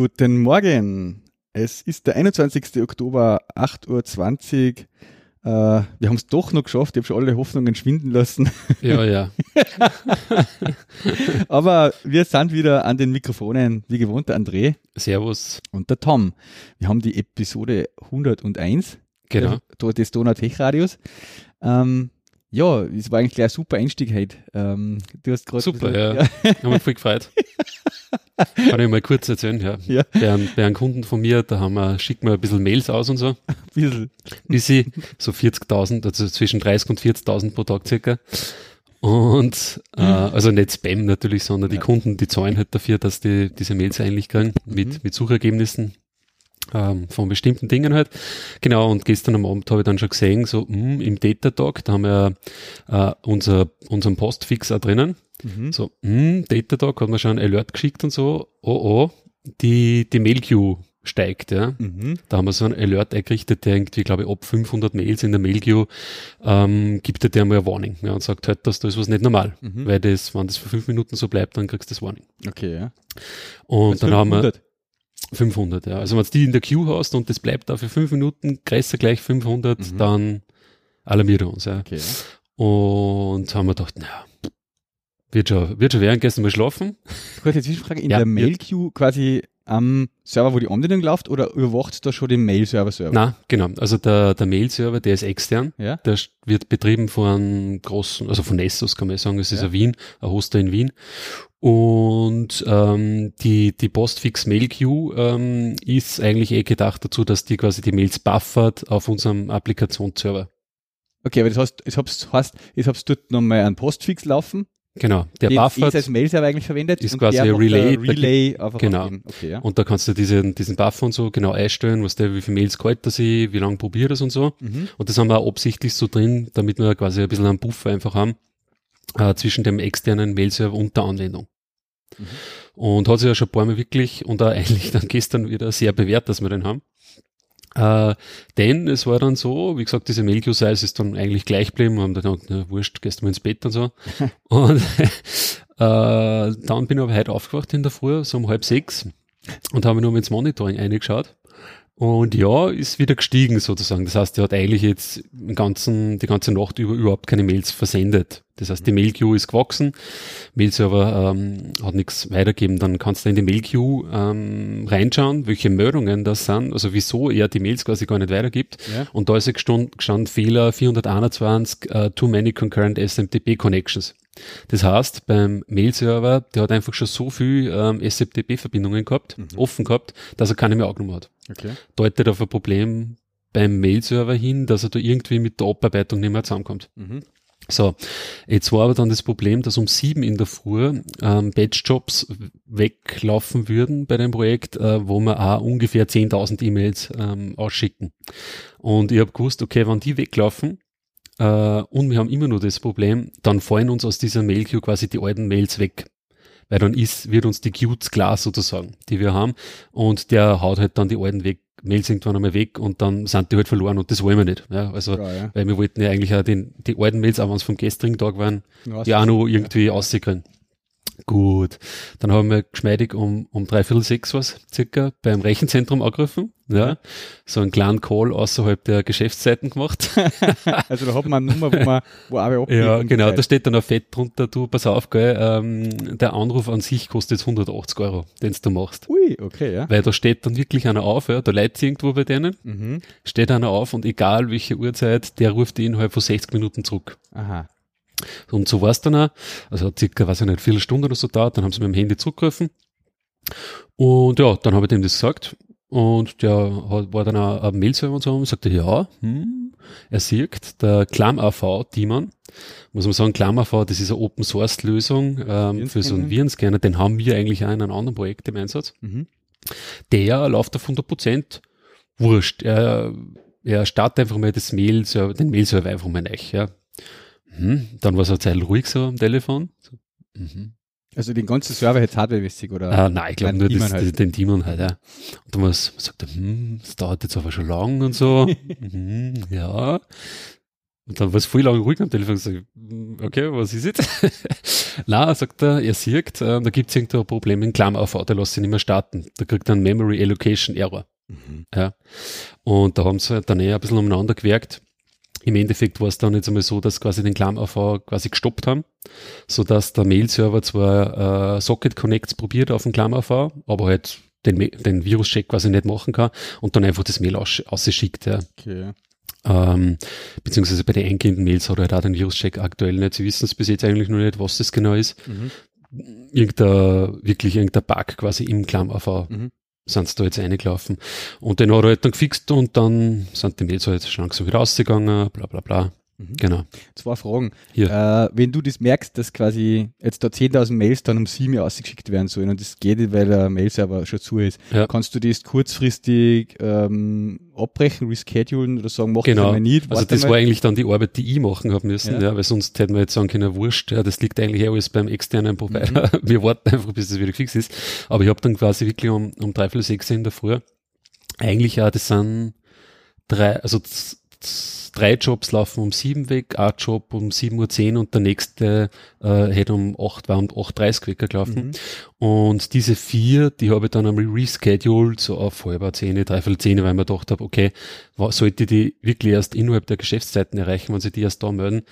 Guten Morgen. Es ist der 21. Oktober, 8.20 Uhr. Äh, wir haben es doch noch geschafft. Ich habe schon alle Hoffnungen schwinden lassen. Ja, ja. Aber wir sind wieder an den Mikrofonen, wie gewohnt, der André Servus. und der Tom. Wir haben die Episode 101 Genau. der- des Donau Tech Radios. Ähm, ja, es war eigentlich gleich ein super Einstieg heute. Ähm, du hast gerade Super, gesagt- ja. Haben wir voll gefreut. Kann ich mal kurz erzählen, ja. Ja. Bei, einem, bei einem Kunden von mir, da haben wir, schicken wir ein bisschen Mails aus und so. ein bisschen. Bis sie so 40.000, also zwischen 30 und 40.000 pro Tag circa. Und, äh, also nicht Spam natürlich, sondern die Ja. Kunden, die zahlen halt dafür, dass die diese Mails eigentlich kriegen, mit, mit Suchergebnissen ähm, von bestimmten Dingen halt. Genau, und gestern am Abend habe ich dann schon gesehen, so mh, im Data-Tag, da haben wir äh, unser, unseren Postfix auch drinnen. Mhm. So, mh, Data-Tag hat mir schon ein Alert geschickt und so, oh oh, die, die Mail-Queue steigt, ja. Mhm. Da haben wir so einen Alert eingerichtet, der irgendwie, glaube ich, ab 500 Mails in der Mail-Queue ähm, gibt er dir mal eine Warning ja, und sagt halt, dass da ist was nicht normal. Mhm. Weil das, wenn das für fünf Minuten so bleibt, dann kriegst du das Warning. Okay, ja. Und Also dann haben wir 500. 500, ja. Also wenn du die in der Queue hast und das bleibt da für fünf Minuten, größer gleich 500, Mhm. dann alarmiert er uns, ja. Okay. Und haben wir gedacht, naja, wird schon, wird schon werden, gestern mal schlafen. Kurze Zwischenfrage. In Ja, der Mail-Queue quasi am Server, wo die Anwendung läuft, oder überwacht da schon den Mail-Server-Server? Na, genau. Also der, der Mail-Server, der ist extern. Ja? Der wird betrieben von einem großen, also von Nessus kann man sagen, es ist Ja. ein Wien, ein Hoster in Wien. Und ähm, die, die Postfix Mail Queue ähm, ist eigentlich eh gedacht dazu, dass die quasi die Mails buffert auf unserem Applikationsserver. Okay, aber das heißt, es hab's, heißt, es hab's dort nochmal einen Postfix laufen, Genau, der den buffert als Mail-Server eigentlich verwendet. ist und quasi der ein Relay, Relay einfach genau. Okay, ja. und da kannst du diesen, diesen Buffer und so genau einstellen, was der, wie viele Mails kalt er sie, wie lange probiert es und so. Mhm. Und das haben wir auch absichtlich so drin, damit wir quasi ein bisschen einen Buffer einfach haben äh, zwischen dem externen Mail-Server und der Anwendung. Mhm. Und hat sich ja schon ein paar Mal wirklich und auch eigentlich dann gestern wieder sehr bewährt, dass wir den haben. Äh, denn es war dann so, wie gesagt, diese Mail-Queue-Size ist dann eigentlich gleich geblieben. Wir haben dann gedacht, na, wurscht, gehst du mal ins Bett und so. und äh, dann bin ich aber heute aufgewacht in der Früh, so um halb sechs und habe nur ins Monitoring eingeschaut. Und ja, ist wieder gestiegen sozusagen. Das heißt, er hat eigentlich jetzt den ganzen, die ganze Nacht über überhaupt keine Mails versendet. Das heißt, die Mail-Queue ist gewachsen, Mail-Server ähm, hat nichts weitergeben. Dann kannst du in die Mail-Queue ähm, reinschauen, welche Meldungen das sind, also wieso er die Mails quasi gar nicht weitergibt. Ja. Und da ist ja gestanden, gestanden Fehler 421, äh, too many concurrent SMTP connections. Das heißt, beim Mail-Server, der hat einfach schon so viel ähm, SMTP-Verbindungen gehabt, offen gehabt, dass er keine mehr angenommen hat Okay. deutet auf ein Problem beim Mail-Server hin, dass er da irgendwie mit der Abarbeitung nicht mehr zusammenkommt. Mhm. So, jetzt war aber dann das Problem, dass um sieben in der Früh ähm, Batch-Jobs weglaufen würden bei dem Projekt, äh, wo wir auch ungefähr 10.000 E-Mails ähm, ausschicken. Und ich habe gewusst, okay, wenn die weglaufen äh, und wir haben immer nur das Problem, dann fallen uns aus dieser Mail-Queue quasi die alten Mails weg. Weil dann ist, wird uns die Queues klar sozusagen, die wir haben und der haut halt dann die alten weg, Mails irgendwann einmal weg und dann sind die halt verloren und das wollen wir nicht. Ja, also, Ja, ja. weil wir wollten ja eigentlich auch den, die alten Mails, auch wenn es vom gestrigen Tag waren, Ja, die auch noch irgendwie ja. aussehen Gut. Dann haben wir geschmeidig um, um dreiviertel sechs was circa beim Rechenzentrum angegriffen. Ja. So einen kleinen Call außerhalb der Geschäftszeiten gemacht. Also da hat man eine Nummer, wo man, wo abgeht. ja, genau. Da steht dann auch fett drunter, du, pass auf, gell, ähm, der Anruf an sich kostet jetzt 180 Euro, den du machst. Ui, okay, ja. Weil da steht dann wirklich einer auf, ja, da leitet irgendwo bei denen, Mhm. steht einer auf und egal welche Uhrzeit, der ruft die innerhalb von 60 Minuten zurück. Aha. Und so war es dann auch. Also hat circa, weiß ich nicht, viele Stunden oder so dauert. Dann haben sie mit dem Handy zurückgerufen. Und ja, dann habe ich dem das gesagt. Und der hat, war dann auch am Mail-Server und so und sagte, ja, hm, er sieht, der ClamAV-Demon, muss man sagen, ClamAV, das ist eine Open-Source-Lösung ähm, für so einen Virenscanner, den haben wir eigentlich auch in einem anderen Projekt im Einsatz. Mhm. Der läuft auf 100 Prozent wurscht. Er, er startet einfach mal das Mail, den Mail-Server einfach mal neu, ja. Mhm. Dann war es eine Zeit ruhig so am Telefon. So, mhm. Also den ganzen Server jetzt hardwaremäßig oder? Äh, nein, ich glaube nur das, halt. den Demon halt, ja. Und dann was, sagt er, hm, das dauert jetzt aber schon lang und so. mhm, ja. Und dann war es voll lang ruhig am Telefon. Ich, hm, okay, was ist jetzt? Na, sagt er, er sieht, äh, da gibt es irgendein Problem in Klammer-AV, der lässt sich nicht mehr starten. Da kriegt er einen Memory Allocation Error. Mhm. Ja. Und da haben sie halt dann eher ein bisschen umeinander gewerkt. Im Endeffekt war es dann jetzt einmal so, dass quasi den Clam-AV quasi gestoppt haben, so dass der Mail-Server zwar äh, Socket Connects probiert auf dem Clam-AV, aber halt den, den Virus-Check quasi nicht machen kann und dann einfach das Mail aus, ausschickt. Ja. Okay. Ähm, beziehungsweise bei den eingehenden Mails hat er halt auch den Virus-Check aktuell nicht. Sie wissen es bis jetzt eigentlich noch nicht, was das genau ist. Mhm. Irgendein, wirklich irgendein Bug quasi im Clam-AV Mhm. Sind sie da jetzt reingelaufen. Und den hat er halt dann gefixt und dann sind die Mails halt schon langsam wieder rausgegangen, bla bla bla. Mhm. Genau. Zwei Fragen. Äh, wenn du das merkst, dass quasi jetzt da 10.000 Mails dann um 7 Uhr ausgeschickt werden sollen und das geht nicht, weil der Mailserver schon zu ist, Ja. kannst du das kurzfristig ähm, abbrechen, reschedulen oder sagen, mach Genau. das einmal nicht? Also das war eigentlich dann die Arbeit, die ich machen habe müssen, Ja. ja. weil sonst hätten wir jetzt sagen können, wurscht, ja, das liegt eigentlich alles beim externen Provider. Mhm. Wir warten einfach, bis das wieder gefixt ist. Aber ich habe dann quasi wirklich um, um drei, vier, sechs in der Früh, eigentlich ja, das sind drei, also drei Jobs laufen um sieben weg, ein Job um sieben Uhr zehn und der nächste äh, hätte um acht, war um 8.30 Wecker gelaufen. Mhm. Und diese vier, die habe ich dann einmal rescheduled, so auf halber zehn, dreiviertel zehn, weil ich mir gedacht habe, okay, sollte die wirklich erst innerhalb der Geschäftszeiten erreichen, wenn sie die erst da melden,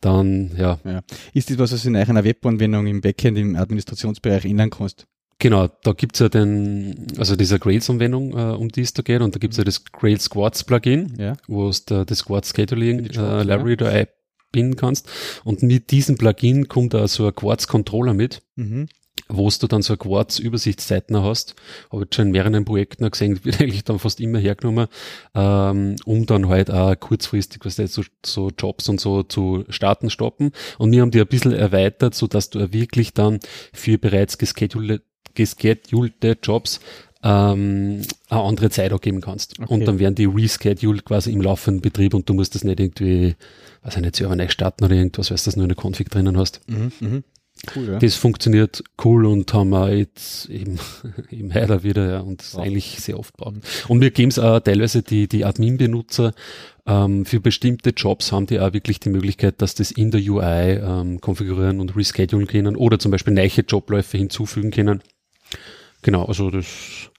dann, ja, Ja. Ist das was, was du in einer Webanwendung im Backend, im Administrationsbereich ändern kannst? Genau, da gibt's ja den, also diese Grails-Anwendung, äh, um die es da geht, und da gibt's ja das Grails Squads Plugin, Ja. wo du da das Squad Scheduling äh, Library da einbinden kannst. Und mit diesem Plugin kommt da so ein Quartz Controller mit, Mhm. wo du dann so Quartz-Übersichtsseiten hast. Habe ich schon in mehreren Projekten gesehen, wird eigentlich dann fast immer hergenommen, ähm, um dann halt auch kurzfristig, was so, so Jobs und so zu starten, stoppen. Und wir haben die ein bisschen erweitert, so dass du wirklich dann für bereits geschedulte, geschedulte Jobs ähm, eine andere Zeit auch geben kannst. Okay. Und dann werden die rescheduled quasi im laufenden Betrieb und du musst das nicht irgendwie, weiß ich nicht, selber neu starten oder irgendwas, weil du das nur in der Config drinnen hast. Mhm. Mhm. Cool, ja. Das funktioniert cool und haben wir jetzt eben, eben heute wieder, ja, und Ja. eigentlich sehr oft brauchen. Und wir geben es auch teilweise die, die Admin-Benutzer, ähm, für bestimmte Jobs haben die auch wirklich die Möglichkeit, dass das in der UI ähm, konfigurieren und reschedulen können oder zum Beispiel neue Jobläufe hinzufügen können. Genau, also das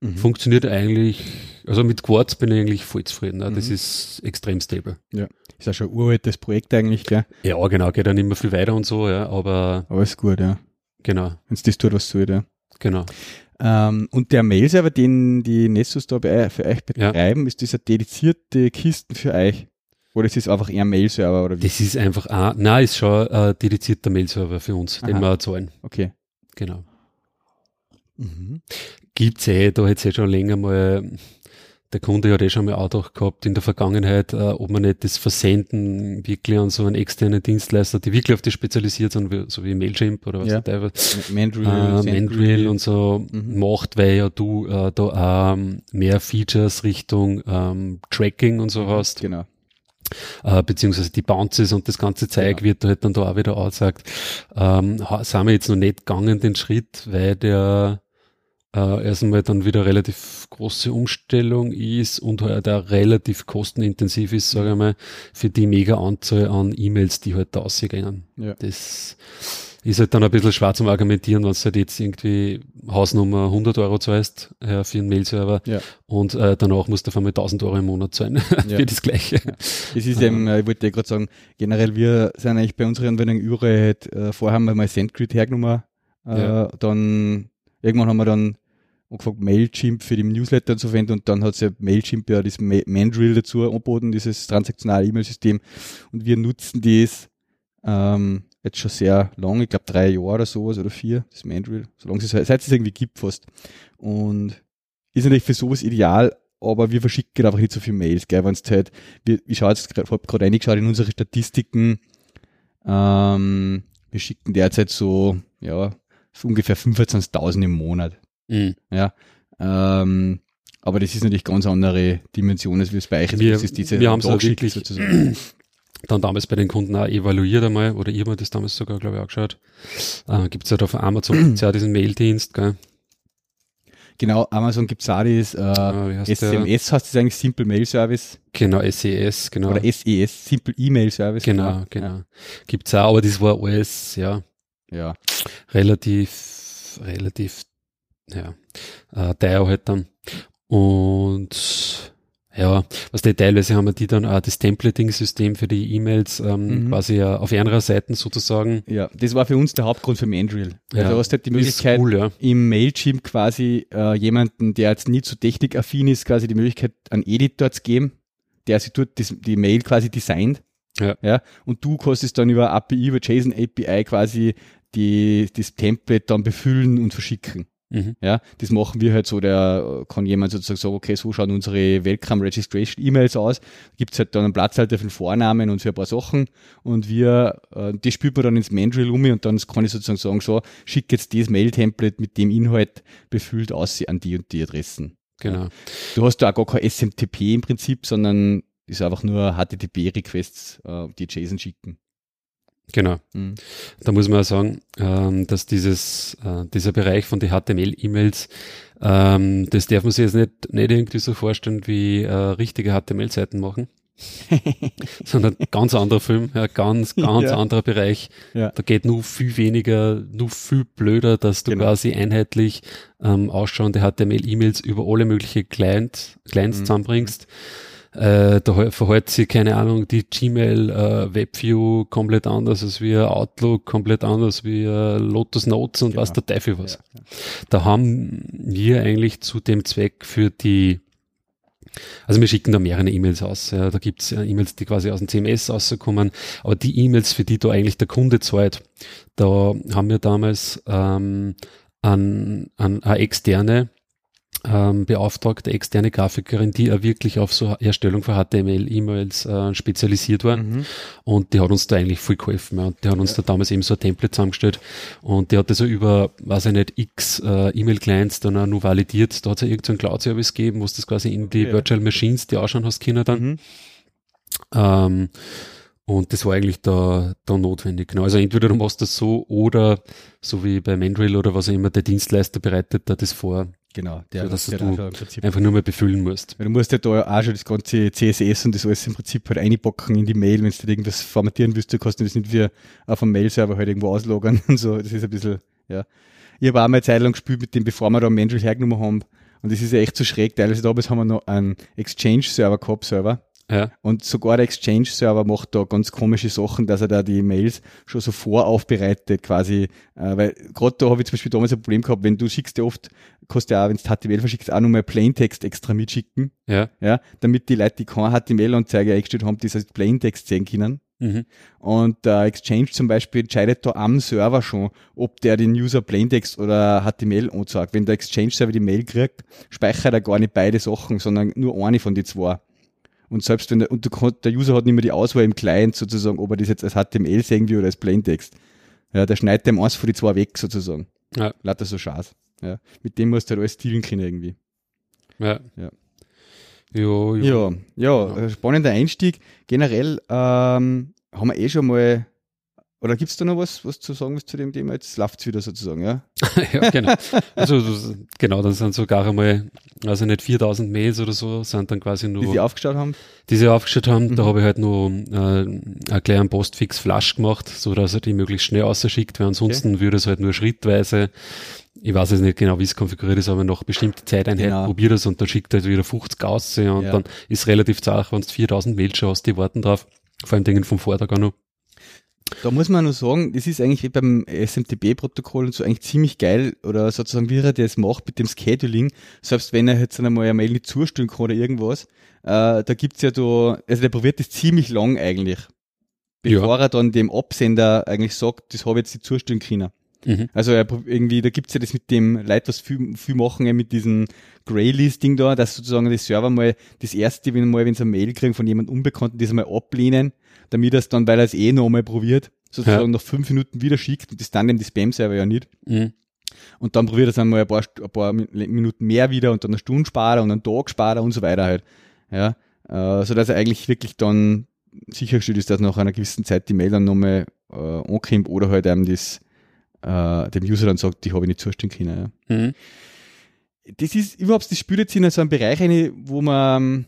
Mhm. funktioniert eigentlich, also mit Quartz bin ich eigentlich voll zufrieden. Ne? Das Mhm. ist extrem stable. Ist ja schon ein uraltes Projekt eigentlich, gell? Ja, genau, geht dann immer viel weiter und so, ja, aber Aber ist gut, ja. genau, Wenn es das tut, was soll, ja. genau. Ähm, und der Mail-Server, den die Nessus da bei, für euch Ja. betreiben, ist das eine dedizierte Kisten für euch? Oder ist das einfach eher ein Mail-Server oder wie? Das ist einfach, ein, nein, ist schon ein dedizierter Mail-Server für uns, den Aha. wir zahlen. Okay. Genau. Mhm. Gibt's eh, da hätte eh schon länger mal, der Kunde hat eh schon mal auch gehabt in der Vergangenheit, äh, ob man nicht das Versenden wirklich an so einen externen Dienstleister, die wirklich auf das spezialisiert sind, wie, so wie Mailchimp oder was Ja. teilweise, Mandrill, äh. Mandrill und so Mhm. macht, weil ja du äh, da auch ähm, mehr Features Richtung ähm, Tracking und so hast. Genau. äh, beziehungsweise die Bounces und das ganze Zeug Genau. wird halt dann da auch wieder angesagt. Ähm, sind wir jetzt noch nicht gegangen den Schritt, weil der äh, erstmal dann wieder relativ große Umstellung ist und halt auch relativ kostenintensiv ist, sage ich mal, für die mega Anzahl an E-Mails, die halt da ausgehen. Ja. Das ist halt dann ein bisschen schwer zum Argumentieren, wenn du halt jetzt irgendwie Hausnummer 100 Euro zahlst äh, für einen Mail-Server Ja. und äh, danach musst du auf einmal 1000 Euro im Monat zahlen Ja. für das Gleiche. Es ist eben, äh, ich wollte ja gerade sagen, generell, wir sind eigentlich bei unserer Anwendung überall halt, äh, vorher haben wir mal SendGrid hergenommen, äh, Ja. dann, irgendwann haben wir dann angefangen Mailchimp für die Newsletter zu verwenden. Und dann hat ja Mailchimp ja das Ma- Mandrill dazu angeboten, dieses transaktionale E-Mail-System. Und wir nutzen das ähm, jetzt schon sehr lang, ich glaube drei Jahre oder sowas oder vier, das Mandrill, solange es seit es irgendwie gibt fast. Und ist natürlich für sowas ideal, aber wir verschicken einfach nicht so viele Mails, gell, wenn es halt, wir, ich schaue jetzt gerade, reingeschaut in unsere Statistiken, ähm, wir schicken derzeit so, ja, ungefähr 25.000 im Monat, Mhm. ja, ähm, aber das ist natürlich ganz andere Dimension, als wie es bei euch ist. Wir- ist diese wir ja Dagschick wirklich- sozusagen. dann damals bei den Kunden auch evaluiert einmal, oder ihr habt das damals sogar, glaube ich, auch geschaut. Äh, Gibt es ja da von Amazon gibt's ja diesen Maildienst, gell? Genau, Amazon gibt es auch das Ah, äh, heißt SMS, heißt das eigentlich Simple Mail Service Genau, SES, genau. oder SES, Simple Email Service. genau, genau. Gibt's auch, aber das war alles, ja, Ja, relativ, relativ, ja, äh, teuer halt dann. Und ja, was die teilweise haben wir die dann auch das Templating-System für die E-Mails ähm, Mhm. quasi äh, auf anderer Seiten sozusagen. ja, das war für uns der Hauptgrund für Mandrill. Ja, du hast halt die Möglichkeit, cool, ja. im Mailchimp quasi äh, jemanden, der jetzt nicht so technikaffin ist, quasi die Möglichkeit, einen Editor zu geben, der sich dort das, die Mail quasi designt. Ja. ja. Und du kannst es dann über API, über JSON API quasi die, das Template dann befüllen und verschicken. Mhm. Ja, das machen wir halt so, der äh, kann jemand sozusagen sagen, okay, so schauen unsere Welcome Registration E-Mails aus. Gibt's halt dann einen Platzhalter für den Vornamen und für ein paar Sachen und wir, äh, das spielt man dann ins Mandrill um und dann kann ich sozusagen sagen, so, schick jetzt das Mail-Template mit dem Inhalt befüllt aus an die und die Adressen. Genau. Du hast da auch gar kein SMTP im Prinzip, sondern ist einfach nur HTTP-Requests, äh, die JSON schicken. Genau. Mhm. Da muss man auch sagen, ähm, dass dieses, äh, dieser Bereich von den HTML-E-Mails, ähm, das darf man sich jetzt nicht, nicht irgendwie so vorstellen, wie äh, richtige HTML-Seiten machen, sondern ganz anderer Film, ja, ganz, ganz Ja. anderer Bereich. Ja. Da geht nur viel weniger, nur viel blöder, dass du Genau. quasi einheitlich ähm, ausschauende HTML-E-Mails über alle möglichen Client, Clients Mhm. zusammenbringst. Äh, da verhält sich, keine Ahnung, die Gmail äh, Webview komplett anders als wie Outlook, komplett anders wie äh, Lotus Notes und Genau. was der Teufel was. Ja, ja. Da haben wir eigentlich zu dem Zweck für die, also wir schicken da mehrere E-Mails aus. Ja, da gibt's äh, E-Mails, die quasi aus dem CMS rauskommen, aber die E-Mails, für die da eigentlich der Kunde zahlt, da haben wir damals ähm, an, an eine externe ähm, beauftragte externe Grafikerin, die auch wirklich auf so Erstellung von HTML-E-Mails äh, spezialisiert war. Mhm. Und die hat uns da eigentlich viel geholfen. Ja. Und die hat uns da damals eben so ein Template zusammengestellt. Und die hat das so über, weiß ich nicht, x äh, E-Mail-Clients dann auch nur validiert. Da hat es ja irgendeinen Cloud-Service gegeben, wo du das quasi in die Ja. Virtual Machines, die ausschauen hast können dann. Mhm. Ähm, und das war eigentlich da, da notwendig. Genau. Also entweder du machst das so oder so wie bei Mandrill oder was auch immer, der Dienstleister bereitet da das vor. Genau, der, So, dass der du Prinzip Einfach nur mal befüllen musst. Weil du musst ja da auch schon das ganze CSS und das alles im Prinzip halt einpacken in die Mail, wenn du irgendwas formatieren willst, du kannst das nicht wie auf einem Mail-Server halt irgendwo auslogern und so. Das ist ein bisschen, ja. Ich habe auch mal eine Zeit lang gespielt mit dem, bevor wir da Mandrill hergenommen haben. Und das ist ja echt so schräg. Teilweise damals haben wir noch einen Exchange-Server gehabt, Server. Ja, Und sogar der Exchange-Server macht da ganz komische Sachen, dass er da die Mails schon so voraufbereitet quasi. Äh, weil gerade da habe ich zum Beispiel damals ein Problem gehabt, wenn du schickst ja oft, kannst du ja auch, wenn du HTML verschickst, auch nochmal Plaintext extra mitschicken ja. ja, damit die Leute, die keine HTML-Anzeige eingestellt haben, das als Plaintext sehen können. Mhm. Und der Exchange zum Beispiel entscheidet da am Server schon, ob der den User Plaintext oder HTML anzeigt. Wenn der Exchange-Server die Mail kriegt, speichert er gar nicht beide Sachen, sondern nur eine von die zwei. Und selbst wenn der, und der User hat nicht mehr die Auswahl im Client sozusagen, ob er das jetzt als HTML sehen will oder als Plaintext. Ja, der schneidet dem eins von die zwei weg sozusagen. Ja. Lauter so Schaß. Ja. Mit dem musst du halt alles dealen können irgendwie. Ja. Ja. Jo, jo. Ja, ja, äh, spannender Einstieg. Generell ähm, haben wir eh schon mal, oder gibt's da noch was, was zu sagen was zu dem Thema? Jetzt läuft's wieder sozusagen, ja? ja, genau. Also das- genau, dann sind sogar einmal, also nicht 4000 Mails oder so, sind dann quasi nur, Die sie aufgeschaut haben. die sie aufgestellt haben. Da Mhm. habe ich halt nur äh, einen kleinen Postfix Flash gemacht, so dass er die möglichst schnell ausschickt, weil ansonsten würde es halt nur schrittweise, ich weiß jetzt nicht genau, wie es konfiguriert ist, aber nach bestimmter Zeiteinheit Genau. probiert es und dann schickt er halt wieder 50 aus und Ja. dann ist relativ zart, wenn du 4000 Mails schon hast, die warten drauf. Vor allem Dingen vom Vortag auch noch. Da muss man nur sagen, das ist eigentlich wie beim SMTP-Protokoll und so eigentlich ziemlich geil oder sozusagen, wie er das macht mit dem Scheduling, selbst wenn er jetzt einmal eine Mail nicht zustellen kann oder irgendwas, äh, da gibt's ja da, also der probiert das ziemlich lang eigentlich, bevor er dann dem Absender eigentlich sagt, das habe ich jetzt nicht zustellen können. Mhm. Also er, irgendwie, da gibt's ja das mit dem Leute, was viel, viel machen, ja, mit diesem Grey-Listing da, dass sozusagen die Server mal das erste, wenn mal, wenn sie eine Mail kriegen von jemand Unbekannten, das einmal ablehnen, damit er es dann, weil er es eh noch einmal probiert, sozusagen nach fünf Minuten wieder schickt und das dann dem die Spam-Server ja nicht. Mhm. Und dann probiert er es einmal ein paar, ein paar Min- Minuten mehr wieder und dann eine Stunde sparen und einen Tag sparen und so weiter halt. Ja, äh, so dass er eigentlich wirklich dann sichergestellt ist, dass nach einer gewissen Zeit die Mail dann nochmal äh, ankommt oder halt einem das, äh, dem User dann sagt, die habe ich nicht zustimmen können. Ja. Mhm. Das ist überhaupt, das spielt jetzt in so einen Bereich rein, wo man,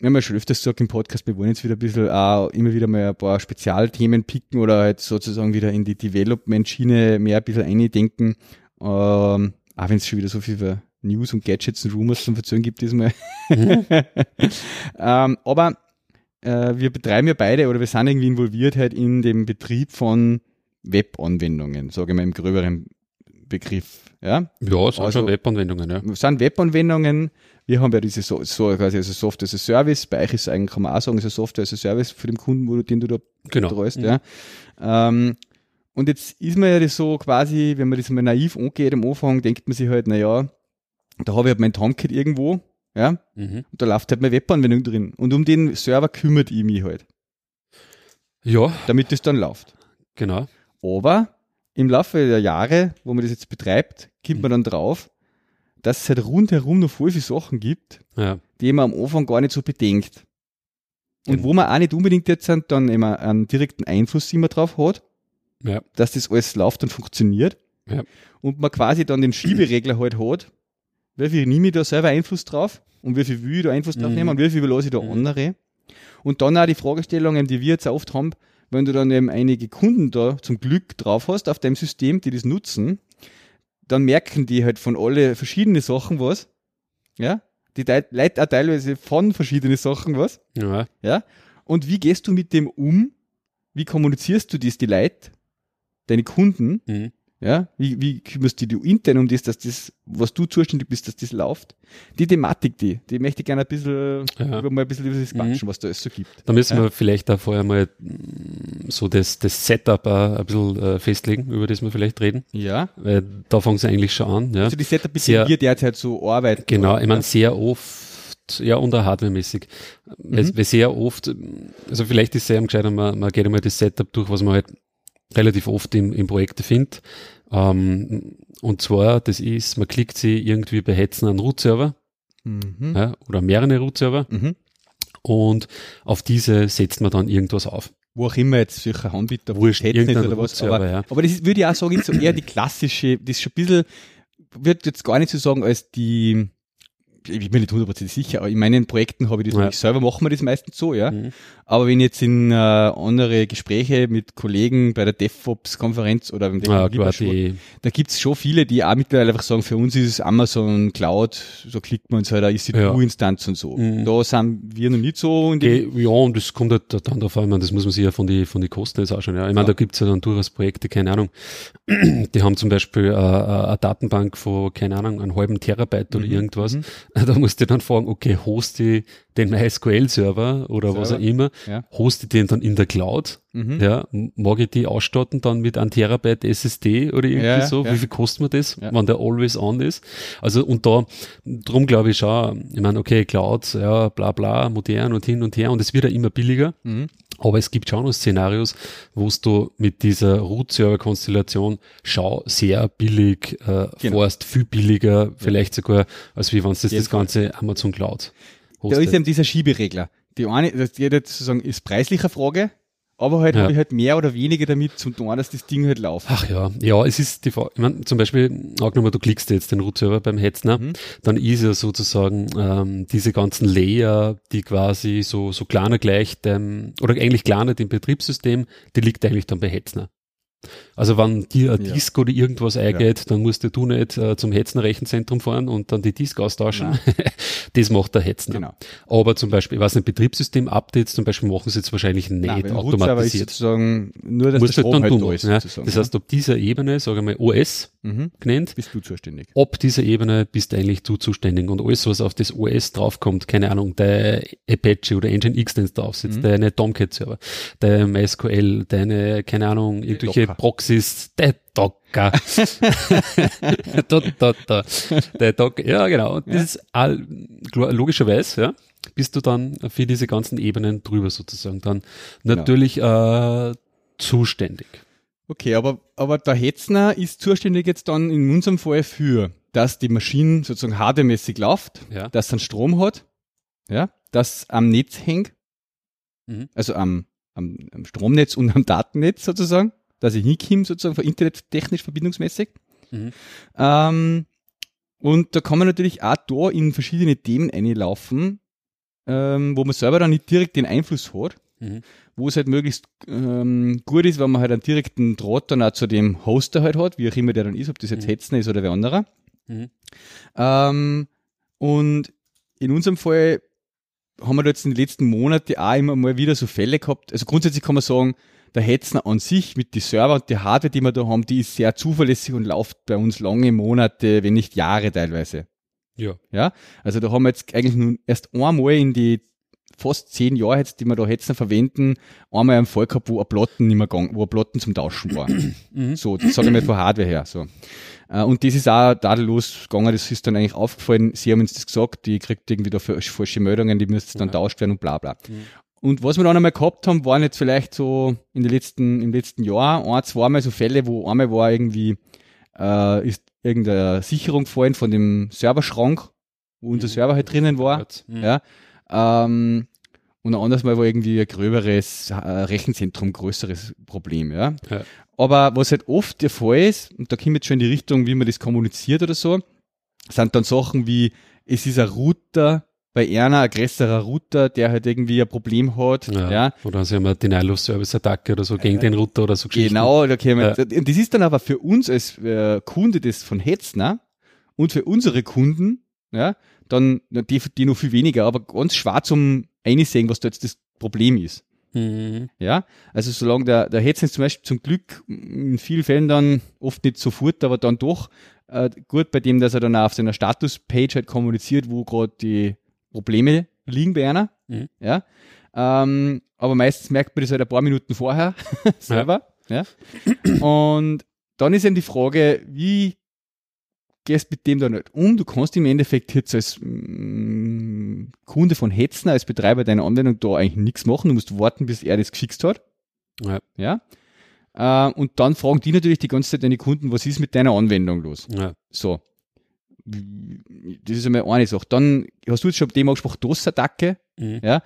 wir haben ja schon öfters gesagt im Podcast, wir wollen jetzt wieder ein bisschen auch immer wieder mal ein paar Spezialthemen picken oder halt sozusagen wieder in die Development-Schiene mehr ein bisschen eindenken. Ähm, auch wenn es schon wieder so viel für News und Gadgets und Rumors zum Verzögern gibt diesmal. Mhm. ähm, aber äh, wir betreiben ja beide oder wir sind irgendwie involviert halt in dem Betrieb von Webanwendungen, sage ich mal im gröberen Begriff. Ja, Ja, es sind Also- schon Webanwendungen, ja. es sind Webanwendungen. Wir haben ja diese so, so quasi also Software as a Service. Bei euch ist eigentlich, kann man auch sagen, ist eine Software as a Service für den Kunden, wo du, den du da Genau. betreust. Mhm. Ja. Ähm, und jetzt ist man ja das so quasi, wenn man das mal naiv angeht am Anfang, denkt man sich halt, na ja, da habe ich halt mein Tomcat irgendwo, ja, Mhm. und da läuft halt meine Webanwendung drin. Und um den Server kümmert ich mich halt, Ja, damit das dann läuft. genau. Aber im Laufe der Jahre, wo man das jetzt betreibt, kommt man dann drauf, dass es halt rundherum noch voll viele Sachen gibt, Ja. die man am Anfang gar nicht so bedenkt. Und Genau. wo man auch nicht unbedingt jetzt dann immer einen direkten Einfluss immer drauf hat, Ja. dass das alles läuft und funktioniert. Ja. Und man quasi dann den Schieberegler halt hat, wie viel nehme ich da selber Einfluss drauf und wie viel will ich da Einfluss drauf Mhm. nehmen und wie viel überlasse ich da Mhm. andere. Und dann auch die Fragestellungen, die wir jetzt oft haben, wenn du dann eben einige Kunden da zum Glück drauf hast auf deinem System, die das nutzen, dann merken die halt von alle verschiedene Sachen was. Ja? Die Leute auch teilweise von verschiedene Sachen was. Ja. Ja? Und wie gehst du mit dem um? Wie kommunizierst du das die Leute, deine Kunden? Mhm. Ja? Wie, wie kümmerst du dich intern um das, dass das, was du zuständig bist, dass das läuft? Die Thematik, die, die möchte ich gerne ein bisschen, Ja. über mal ein bisschen über das Mhm. quatschen, was da alles so gibt. Da müssen Ja. wir vielleicht auch vorher mal mm, so das, das Setup ein bisschen äh, festlegen, über das wir vielleicht reden. Ja. Weil da fängt es eigentlich schon an. Ja. Also die Setup, mit dem wir derzeit so arbeiten. Genau, ich meine ja. sehr oft, ja, und auch hardwaremäßig. Mhm. weil sehr oft, also vielleicht ist es sehr gescheiter, man, man geht einmal das Setup durch, was man halt relativ oft im, im Projekte findet. Ähm, und zwar, das ist, man klickt sie irgendwie bei Hetzen an Root-Server Mhm. ja, oder mehrere Root-Server Mhm. und auf diese setzt man dann irgendwas auf. Wo auch immer jetzt solche Anbieter, Wurscht, irgendein oder was. Aber, ja. aber das ist, würde ich auch sagen, ist so eher die klassische, das ist schon ein bisschen, wird jetzt gar nicht so sagen als die, ich bin mir nicht hundertprozentig sicher, aber in meinen Projekten habe ich das Ja. selber, machen wir das meistens so, ja. Mhm. Aber wenn ich jetzt in äh, andere Gespräche mit Kollegen bei der DevOps-Konferenz oder beim Ja, DevOps die, da gibt's schon viele, die auch mittlerweile einfach sagen, für uns ist es Amazon Cloud, so klickt man uns halt eine EC2-Instanz und so. Mhm. Da sind wir noch nicht so in Ge- Ja, und das kommt halt dann darauf an, ich meine, das muss man sich ja von die, von die Kosten jetzt anschauen. Ja. Ich meine, Ja. da gibt's ja dann durchaus Projekte, keine Ahnung, die haben zum Beispiel äh, äh, eine Datenbank von, keine Ahnung, einem halben Terabyte oder Mhm. irgendwas. Mhm. Da musst du dann fragen, okay, host ich den MySQL-Server oder was auch Server. immer, Ja. host ich den dann in der Cloud, Mhm. ja, mag ich die ausstatten dann mit einem Terabyte SSD oder irgendwie Ja, so, ja. wie viel kostet mir das, wenn der always on ist? Also, und da, drum glaube ich schon, ich meine, okay, Cloud, ja, bla, bla, modern und hin und her und es wird ja immer billiger. Mhm. Aber es gibt schon noch Szenarios, wo du mit dieser Root-Server-Konstellation schau sehr billig äh, Genau. fährst, viel billiger, vielleicht sogar, als wie wenn du das, das ganze Amazon Cloud Da ist hostet. eben dieser Schieberegler. Die eine, das geht jetzt sozusagen, ist preisliche Frage, aber halt Ja. habe ich halt mehr oder weniger damit zum tun, dass das Ding halt läuft. Ach ja, ja, es ist die Frage, ich mein, zum Beispiel, angenommen, du klickst jetzt den Root-Server beim Hetzner, Mhm. dann ist ja sozusagen ähm, diese ganzen Layer, die quasi so, so kleiner gleich dem, oder eigentlich kleiner dem Betriebssystem, die liegt eigentlich dann bei Hetzner. Also wenn dir ein Ja. Disk oder irgendwas eingeht, dann musst du nicht äh, zum Hetzner Rechenzentrum fahren und dann die Disk austauschen. das macht der Hetzner. Genau. Aber zum Beispiel, ich weiß nicht, Betriebssystem-Updates zum Beispiel machen sie jetzt wahrscheinlich nicht Nein, Root-Server ist automatisiert. sozusagen nur, dass Musst der Strom dann halt tun. da ist. ja. Das heißt, auf dieser Ebene, sagen wir mal OS mhm. genannt, bist du zuständig. ob dieser Ebene bist du eigentlich du zuständig und alles, was auf das OS draufkommt, keine Ahnung, der Apache oder Nginx, den du drauf sitzt, Mhm. deine Tomcat-Server, der MySQL, deine, keine Ahnung, irgendwelche. Proxys, der Docker. da, da, da. Der Docker, ja genau. Und das ist all, logischerweise, ja, bist du dann für diese ganzen Ebenen drüber sozusagen dann Genau. natürlich äh, zuständig. Okay, aber, aber der Hetzner ist zuständig jetzt dann in unserem Fall für, dass die Maschine sozusagen hardwaremäßig läuft, Ja. dass einen Strom hat, ja, dass am Netz hängt, mhm. also am, am, am, Stromnetz und am Datennetz sozusagen, dass ich hinkomme sozusagen von internettechnisch verbindungsmäßig. Mhm. Ähm, und da kann man natürlich auch da in verschiedene Themen einlaufen, ähm, wo man selber dann nicht direkt den Einfluss hat, mhm. wo es halt möglichst ähm, gut ist, wenn man halt einen direkten Draht dann auch zu dem Hoster halt hat, wie auch immer der dann ist, ob das jetzt mhm. Hetzner ist oder wer anderer. Mhm. Ähm, und in unserem Fall haben wir jetzt in den letzten Monaten auch immer mal wieder so Fälle gehabt. Also grundsätzlich kann man sagen, der Hetzner an sich mit die Server und die Hardware, die wir da haben, die ist sehr zuverlässig und läuft bei uns lange Monate, wenn nicht Jahre teilweise. Ja. Ja. Also da haben wir jetzt eigentlich nur erst einmal in die fast zehn Jahre jetzt, die wir da Hetzner verwenden, einmal einen Fall gehabt, wo ein Platten nicht mehr gegangen, wo ein Platten zum Tauschen war. Mhm. so, das sage ich mal von Hardware her, so. Äh, und das ist auch tadellos gegangen, das ist dann eigentlich aufgefallen, sie haben uns das gesagt, die kriegt irgendwie da falsche Meldungen, die müsste dann ja. tauscht werden und bla bla. Mhm. Und was wir dann einmal gehabt haben, waren jetzt vielleicht so in den letzten, im letzten Jahr ein, zweimal so Fälle, wo einmal war irgendwie, äh, ist irgendeine Sicherung gefallen von dem Serverschrank, wo unser mhm. Server halt drinnen war. Mhm. Ja. Ähm, und ein anderes Mal war irgendwie ein gröberes äh, Rechenzentrum, größeres Problem, ja? ja. Aber was halt oft der Fall ist, und da kommt jetzt schon in die Richtung, wie man das kommuniziert oder so, sind dann Sachen wie, es ist ein Router, bei einer ein größerer Router, der halt irgendwie ein Problem hat. Ja, ja. Oder sie haben eine Denial-of-Service-Attacke oder so gegen äh, den Router oder so Genau, da käme ja. Und das ist dann aber für uns als äh, Kunde des von Hetzner und für unsere Kunden, ja, dann die, die noch viel weniger, aber ganz schwer zum einsehen, was da jetzt das Problem ist. Mhm. Ja, also solange der, der Hetzner zum Beispiel zum Glück in vielen Fällen dann oft nicht sofort, aber dann doch äh, gut bei dem, dass er dann auf seiner Status-Page halt kommuniziert, wo gerade die Probleme liegen bei einer. Mhm. Ja. Ähm, aber meistens merkt man das halt ein paar Minuten vorher selber. Ja. ja. Und dann ist eben die Frage, wie gehst mit dem dann nicht um? Du kannst im Endeffekt jetzt als mm, Kunde von Hetzner, als Betreiber deiner Anwendung da eigentlich nichts machen. Du musst warten, bis er das gefixt hat. Ja. ja? Äh, und dann fragen die natürlich die ganze Zeit deine Kunden, was ist mit deiner Anwendung los? Ja. So das ist einmal eine Sache. Dann hast du jetzt schon Thema gesprochen, DOS-Attacke. Mhm. Ja,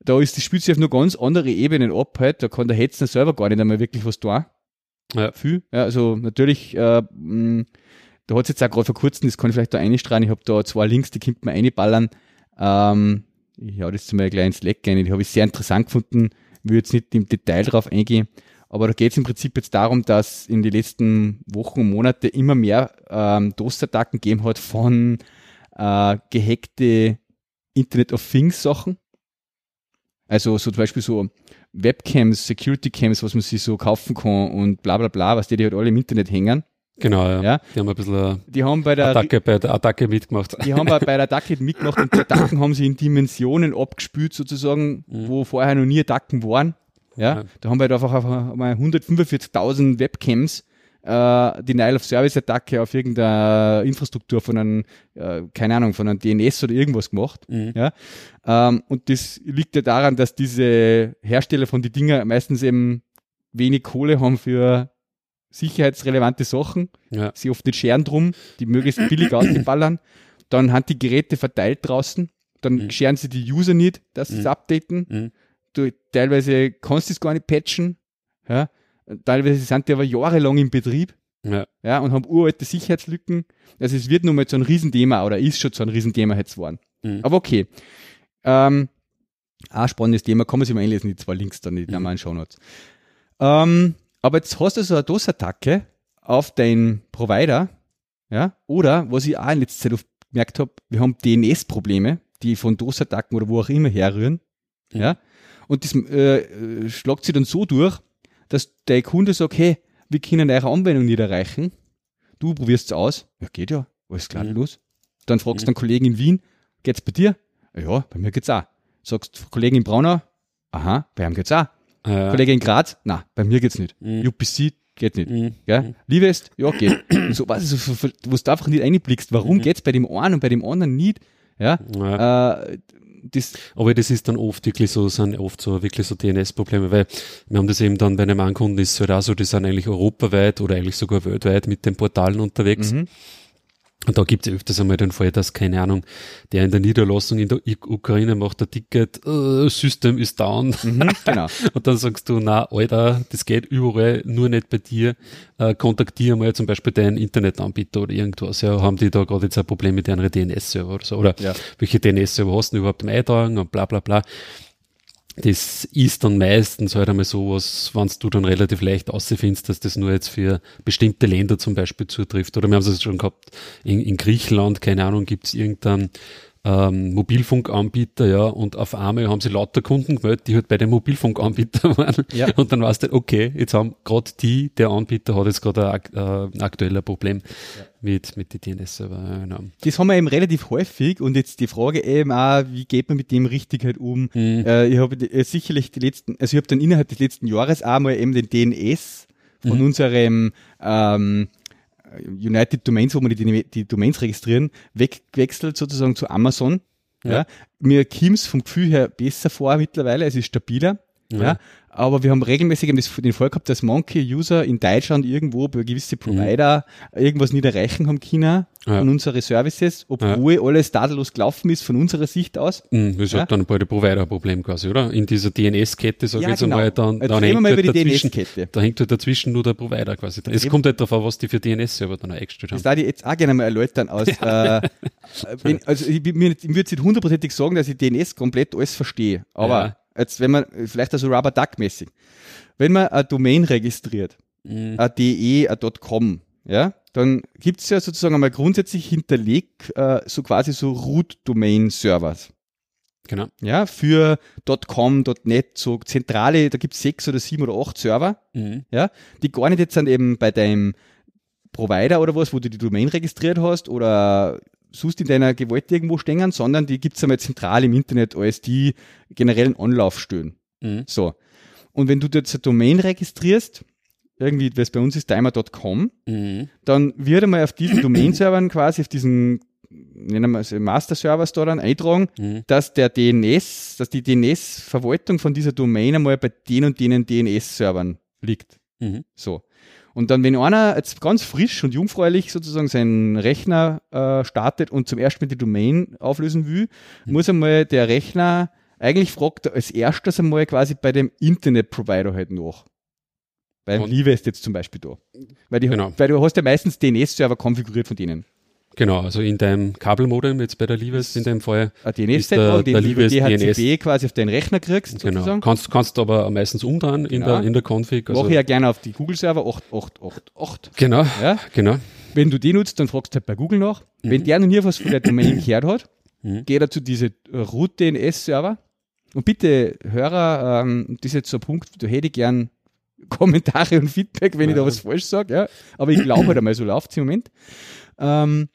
da ist die spielt sich auf nur ganz andere Ebenen ab halt. Da kann der Hetzner selber gar nicht einmal wirklich was tun. Ja. Viel. Ja, also natürlich, äh, mh, da hat es jetzt auch gerade vor kurzem, das kann ich vielleicht da einstrahlen, ich habe da zwei Links, die kommt mir einballern. Ähm, ich habe das zu meinem kleinen Slack rein, die habe ich sehr interessant gefunden, will jetzt nicht im Detail drauf eingehen. Aber da geht es im Prinzip jetzt darum, dass in den letzten Wochen und Monaten immer mehr ähm, DOS-Attacken gegeben hat von äh, gehackte Internet of Things Sachen. Also so zum Beispiel so Webcams, Security Cams, was man sich so kaufen kann und bla bla bla, was die, die halt alle im Internet hängen. Genau, ja. ja. Die haben ein bisschen die haben bei der Attacke, bei der Attacke mitgemacht. Die haben bei der Attacke mitgemacht und die Attacken haben sie in Dimensionen abgespült sozusagen, mhm. wo vorher noch nie Attacken waren. Ja, ja. da haben wir halt einfach mal 145.000 Webcams, äh, die Nile of Service Attacke auf irgendeine Infrastruktur von einem, äh, keine Ahnung, von einem DNS oder irgendwas gemacht. Mhm. Ja, ähm, und das liegt ja daran, dass diese Hersteller von die Dinger meistens eben wenig Kohle haben für sicherheitsrelevante Sachen. Ja. Sie oft nicht scheren drum, die möglichst billig ausballern. Dann haben die Geräte verteilt draußen. Dann mhm. scheren sie die User nicht, dass sie es mhm. updaten. Du teilweise kannst du es gar nicht patchen, ja. Teilweise sind die aber jahrelang im Betrieb, ja. ja, und haben uralte Sicherheitslücken. Also es wird nun mal so ein Riesenthema oder ist schon so ein Riesenthema jetzt geworden. Mhm. Aber okay. Ähm, ein spannendes Thema, kann man sich mal einlesen, die zwei Links dann, die mhm. mal Show Notes. Ähm, aber jetzt hast du so eine DOS-Attacke auf deinen Provider, ja, oder was ich auch in letzter Zeit oft gemerkt habe, wir haben DNS-Probleme, die von DOS-Attacken oder wo auch immer herrühren, mhm. ja, und das äh, schlagt sich dann so durch, dass der Kunde sagt, hey, wir können eure Anwendung nicht erreichen. Du probierst es aus. Ja, geht ja. Alles klar, mhm. los. Dann fragst du mhm. einen Kollegen in Wien, geht's bei dir? Ja, bei mir geht's auch. Sagst Kollegen in Braunau, aha, bei ihm geht's auch. Ja. Kollege in Graz, na, bei mir geht's nicht. Mhm. UPC geht nicht. Mhm. Ja? Mhm. Liebest, ja, geht. Und so, was, so, wo du einfach nicht einblickst, warum mhm. geht's bei dem einen und bei dem anderen nicht? Ja, ja. Äh, das aber das ist dann oft wirklich so, sind oft so wirklich so DNS-Probleme, weil wir haben das eben dann bei einem Ankunden ist es halt auch so, die sind eigentlich europaweit oder eigentlich sogar weltweit mit den Portalen unterwegs. Mhm. Und da gibt es öfters einmal den Fall, dass, keine Ahnung, der in der Niederlassung in der Ukraine macht ein Ticket, äh, System ist down. Mhm, genau. und dann sagst du, na, Alter, das geht überall, nur nicht bei dir. Äh, kontaktiere mal zum Beispiel deinen Internetanbieter oder irgendwas. Ja, haben die da gerade jetzt ein Problem mit ihren DNS-Server oder so? Oder Ja. welche DNS-Server hast du überhaupt im Eintragen und bla bla bla. Das ist dann meistens halt einmal sowas, wenn du dann relativ leicht ausfindest, dass das nur jetzt für bestimmte Länder zum Beispiel zutrifft. Oder wir haben es schon gehabt, in, in Griechenland, keine Ahnung, gibt es irgendeinen ähm, Mobilfunkanbieter, ja, und auf einmal haben sie lauter Kunden gemeldet, die halt bei dem Mobilfunkanbieter waren. Ja. Und dann weißt du, okay, jetzt haben gerade die, der Anbieter hat jetzt gerade ein, äh, aktueller Problem mit, mit den DNS-Server. Ja, genau. Das haben wir eben relativ häufig und jetzt die Frage eben auch, wie geht man mit dem richtig halt um? Mhm. Äh, ich habe äh, sicherlich die letzten, also ich habe dann innerhalb des letzten Jahres auch mal eben den DNS von Mhm. unserem ähm, United Domains, wo wir die, die Domains registrieren, weggewechselt sozusagen zu Amazon. Ja. Ja. Mir kommt's vom Gefühl her besser vor mittlerweile, es ist stabiler. Ja. Ja. Aber wir haben regelmäßig eben das, den Fall gehabt, dass manche User in Deutschland irgendwo bei gewisse Provider irgendwas nicht erreichen haben können Ja. von unseren Services, obwohl alles tadellos gelaufen ist von unserer Sicht aus. Mhm, Das Ja. hat dann bei der Provider-Problem quasi, oder? In dieser DNS-Kette, sag ich Ja, jetzt genau. einmal, dann, dann wir hängt mal halt über die dazwischen, DNS-Kette. da hängt halt dazwischen nur der Provider quasi. Es Eben. kommt halt darauf an, was die für DNS-Server dann eingestellt haben. Das darf ich jetzt auch gerne mal erläutern aus. äh, wenn, also ich, mir ich würde jetzt nicht hundertprozentig sagen, dass ich DNS komplett alles verstehe. Aber Ja. Jetzt, wenn man, vielleicht also Rubber Duck mäßig. Wenn man eine Domain registriert, Mhm. a .de, a .com, ja, dann gibt's ja sozusagen einmal grundsätzlich hinterlegt äh, so quasi so Root-Domain-Servers. Genau. Ja, für .com, .net, so zentrale, da gibt's sechs oder sieben oder acht Server, Mhm. ja, die gar nicht jetzt dann eben bei deinem Provider oder was, wo du die Domain registriert hast oder suchst in deiner Gewalt irgendwo stehen, sondern die gibt's einmal zentral im Internet als die generellen Anlaufstellen. Mhm. So. Und wenn du jetzt eine Domain registrierst, irgendwie, was bei uns ist timer.com, Mhm. dann wird einmal auf diesen Domain-Servern quasi auf diesen, nennen wir es Master-Servers da dann eintragen, Mhm. dass der DNS, dass die DNS-Verwaltung von dieser Domain einmal bei den und denen DNS-Servern liegt. Mhm. So. Und dann, wenn einer jetzt ganz frisch und jungfräulich sozusagen seinen Rechner äh, startet und zum ersten Mal die Domain auflösen will, muss einmal der Rechner, eigentlich fragt er als erstes einmal quasi bei dem Internet-Provider halt nach. Beim Livest jetzt zum Beispiel da. Weil, die, Genau. weil du hast ja meistens DNS-Server konfiguriert von denen. Genau, also in deinem Kabelmodem, jetzt bei der Liebes in dem Fall, Ein Ist der- DNS-Set, den der du DHCP quasi auf deinen Rechner kriegst, genau. sozusagen. Kannst, kannst aber meistens umdrehen in, Genau. der, in der Config. Also, Mache ich ja gerne auf die Google-Server 8888. Genau, Ja? genau. Wenn du die nutzt, dann fragst du halt bei Google nach. Wenn der noch nie was von der Domain gehört hat, Mhm. geht er zu diese äh, Root DNS-Server. Und bitte, Hörer, ähm, das ist jetzt so ein Punkt, da hätte ich gern Kommentare und Feedback, wenn ich da Ja. was falsch sage. Ja. Aber ich glaube halt einmal, so läuft im Moment. Ähm,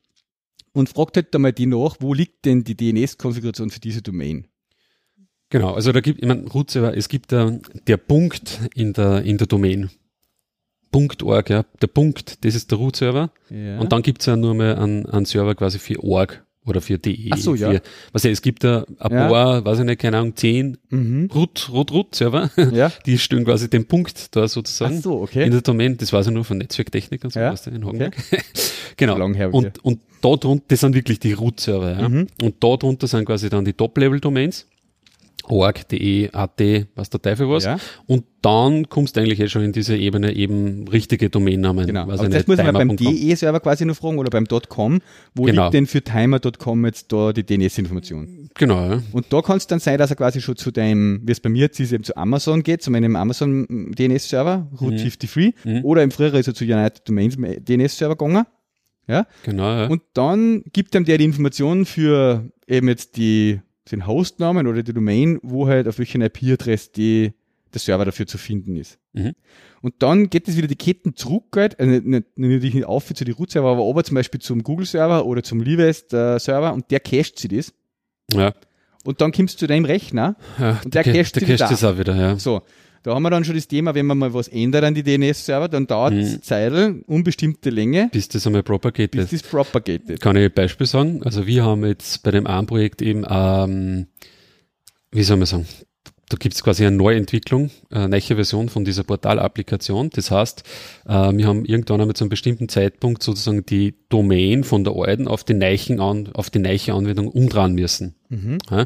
und fragt halt einmal die nach, wo liegt denn die DNS-Konfiguration für diese Domain? Genau, also da gibt, ich meine, Root-Server, es gibt da der Punkt in der, in der Domain. Punkt.org, ja. Der Punkt, das ist der Root-Server. Ja. Und dann gibt's ja nur mal einen, einen Server quasi für org oder für de. Ach so, ja. Für, was ja, es gibt da ein Ja. paar, weiß ich nicht, keine Ahnung, zehn mhm. Root, Root, Root-Server, ja. die stellen quasi den Punkt da Ach sozusagen. so, okay. In der Domain, das weiß ich nur von Netzwerktechnik und so, Ja, was da in Hagenberg. genau. Lang her, und, und da drunter, das sind wirklich die Root-Server, ja. Mhm. Und da drunter sind quasi dann die Top-Level-Domains. Org, de, at, was der Teufel was. Ja. Und dann kommst du eigentlich eh schon in diese Ebene eben richtige Domainnamen. Genau. Ich das muss man beim. DE-Server quasi noch fragen oder beim .com. Wo Genau. liegt denn für timer.com jetzt da die DNS-Information? Genau, ja. Und da kann es dann sein, dass er quasi schon zu deinem, wie es bei mir jetzt ist, eben zu Amazon geht, zu meinem Amazon DNS-Server, Route Mhm. 53. Mhm. Oder im früher ist er zu United Domains DNS-Server gegangen. Ja. Genau, ja. Und dann gibt ihm der die Informationen für eben jetzt die, den Hostnamen oder die Domain, wo halt auf welchen IP-Adresse die, der Server dafür zu finden ist. Mhm. Und dann geht es wieder die Ketten zurück, halt, also nicht, nicht, nicht auf zu den Root-Server, aber aber zum Beispiel zum Google-Server oder zum Livest-Server und der cached sie das. ja. Und dann kommst du zu deinem Rechner. ja Und der Ca- cached der cached da. das auch wieder, ja. So, da haben wir dann schon das Thema, wenn man mal was ändert an die DNS-Server, dann dauert es Mhm. Zeitl, unbestimmte Länge, Bis das einmal propagated. bis das propagated. Kann ich ein Beispiel sagen? Also wir haben jetzt bei dem einen Projekt eben, ähm, wie soll man sagen, da gibt's quasi eine Neuentwicklung, eine neue Version von dieser Portal-Applikation. Das heißt, äh, wir haben irgendwann einmal zu einem bestimmten Zeitpunkt sozusagen die Domain von der alten auf die neuen, an, auf die neue Anwendung umdrehen müssen. Mhm. Ja?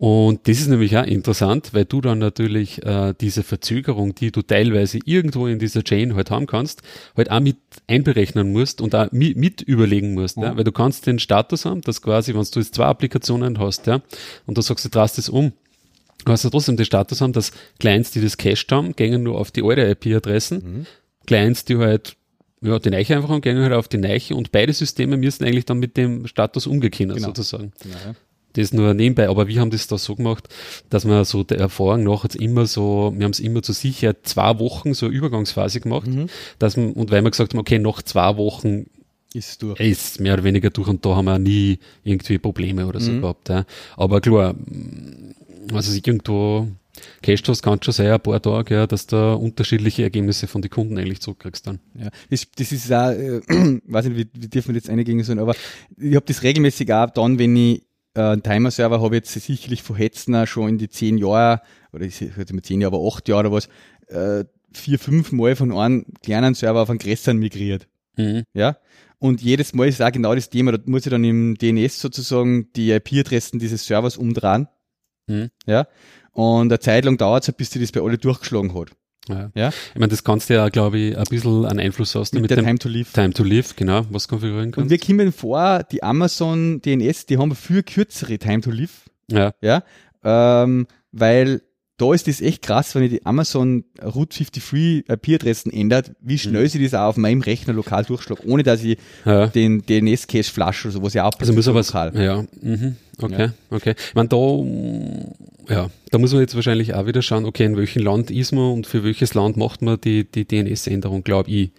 Und das ist nämlich auch interessant, weil du dann natürlich äh, diese Verzögerung, die du teilweise irgendwo in dieser Chain halt haben kannst, halt auch mit einberechnen musst und auch mit, mit überlegen musst. Ja. ja. Weil du kannst den Status haben, dass quasi, wenn du jetzt zwei Applikationen hast, ja, und du sagst, du drast das um, hast du trotzdem den Status haben, dass Clients, die das cached haben, gehen nur auf die alte IP-Adressen. Mhm. Clients, die halt ja, die Neiche einfach haben, gehen halt auf die Neiche und beide Systeme müssen eigentlich dann mit dem Status umgehen, genau. sozusagen. Genau, ja das nur nebenbei, aber wir haben das da so gemacht, dass wir so der Erfahrung nach jetzt immer so, wir haben es immer zu sicher zwei Wochen so eine Übergangsphase gemacht, mhm. dass man, und weil wir gesagt haben, okay, nach zwei Wochen ist durch. Ist mehr oder weniger durch und da haben wir nie irgendwie Probleme oder so mhm. gehabt. Ja. Aber klar, also sich irgendwo Cash hast, kann schon sein, ein paar Tage, ja, dass du unterschiedliche Ergebnisse von den Kunden eigentlich zurückkriegst dann. Ja, das, das ist auch, äh, weiß nicht, wie, wie dürfen wir jetzt eingehen sollen, aber ich habe das regelmäßig auch dann, wenn ich äh, Timer-Server habe ich jetzt sicherlich von Hetzner schon in die zehn Jahre, oder ich hätte mit zehn Jahre, aber acht Jahre oder was, äh, vier, fünf Mal von einem kleinen Server auf einen größeren migriert. Mhm. Ja. Und jedes Mal ist auch genau das Thema, da muss ich dann im DNS sozusagen die IP-Adressen dieses Servers umdrehen. Mhm. Ja. Und eine Zeit lang dauert es, bis sie das bei alle durchgeschlagen hat. Ja. ja. Ich meine, das kannst du ja, glaube ich, ein bisschen einen Einfluss hast mit, mit der dem Time to Live. Time to Live, genau, was konfigurieren kannst. Und wir kommen vor, die Amazon DNS, die haben viel kürzere Time to Live. Ja. Ja. Ähm, weil da ist das echt krass, wenn ich die Amazon Route 53 IP-Adressen ändert, wie schnell mhm. sie das auch auf meinem Rechner lokal durchschlägt, ohne dass ich ja. den DNS-Cache flasche oder so, was ja auch Also muss aber lokal. Ja, mhm. okay, ja. okay. Ich meine, da, ja, da muss man jetzt wahrscheinlich auch wieder schauen, okay, in welchem Land ist man und für welches Land macht man die, die DNS-Änderung, glaube ich.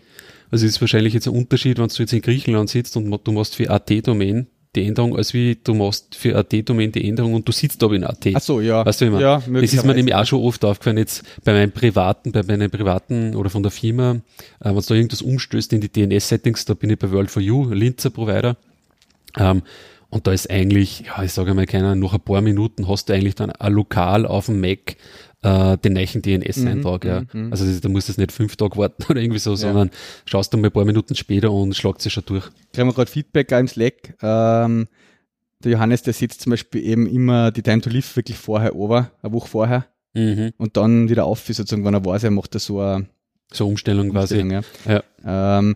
Also es ist wahrscheinlich jetzt ein Unterschied, wenn du jetzt in Griechenland sitzt und du machst für AT-Domain die Änderung, als wie du machst für AT-Domain die Änderung und du sitzt da in AT. Ach so, ja. Weißt du immer? Ja, das ist mir nämlich auch schon oft aufgefallen, jetzt bei meinem privaten, bei meinen privaten oder von der Firma, äh, wenn du da irgendwas umstößt in die DNS-Settings, da bin ich bei World4U, Linzer Provider, ähm, und da ist eigentlich, ja, ich sage mal keiner, nach ein paar Minuten hast du eigentlich dann ein Lokal auf dem Mac äh, den neuen DNS-Eintrag. Mhm, ja. Mhm, mhm. Also da musst du nicht fünf Tage warten oder irgendwie so, sondern schaust du mal ein paar Minuten später und schlagt sich schon durch. Kriegen wir gerade Feedback im Slack. Ähm, der Johannes, der sitzt zum Beispiel eben immer die Time to Live wirklich vorher over, eine Woche vorher. Mhm. Und dann wieder auf, sozusagen, wenn er weiß, er macht da so eine so Umstellung, Umstellung quasi. Ja. ja. Ähm,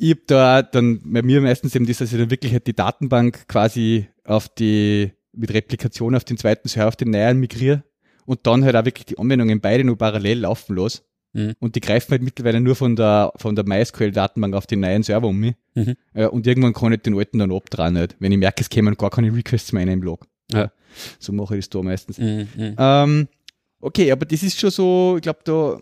ich habe da dann bei mir meistens eben das, dass ich dann wirklich halt die Datenbank quasi auf die, mit Replikation auf den zweiten Server, auf den neuen migriere und dann halt auch wirklich die Anwendungen beide nur parallel laufen los. Mhm. Und die greifen halt mittlerweile nur von der, von der MySQL-Datenbank auf den neuen Server um mich. Mhm. Äh, und irgendwann kann ich den alten dann abdrehen, nicht. Wenn ich merke, es kämen gar keine Requests mehr in einen Blog. Ja. So mache ich das da meistens. Mhm. mhm. Ähm, okay, aber das ist schon so, ich glaube, da,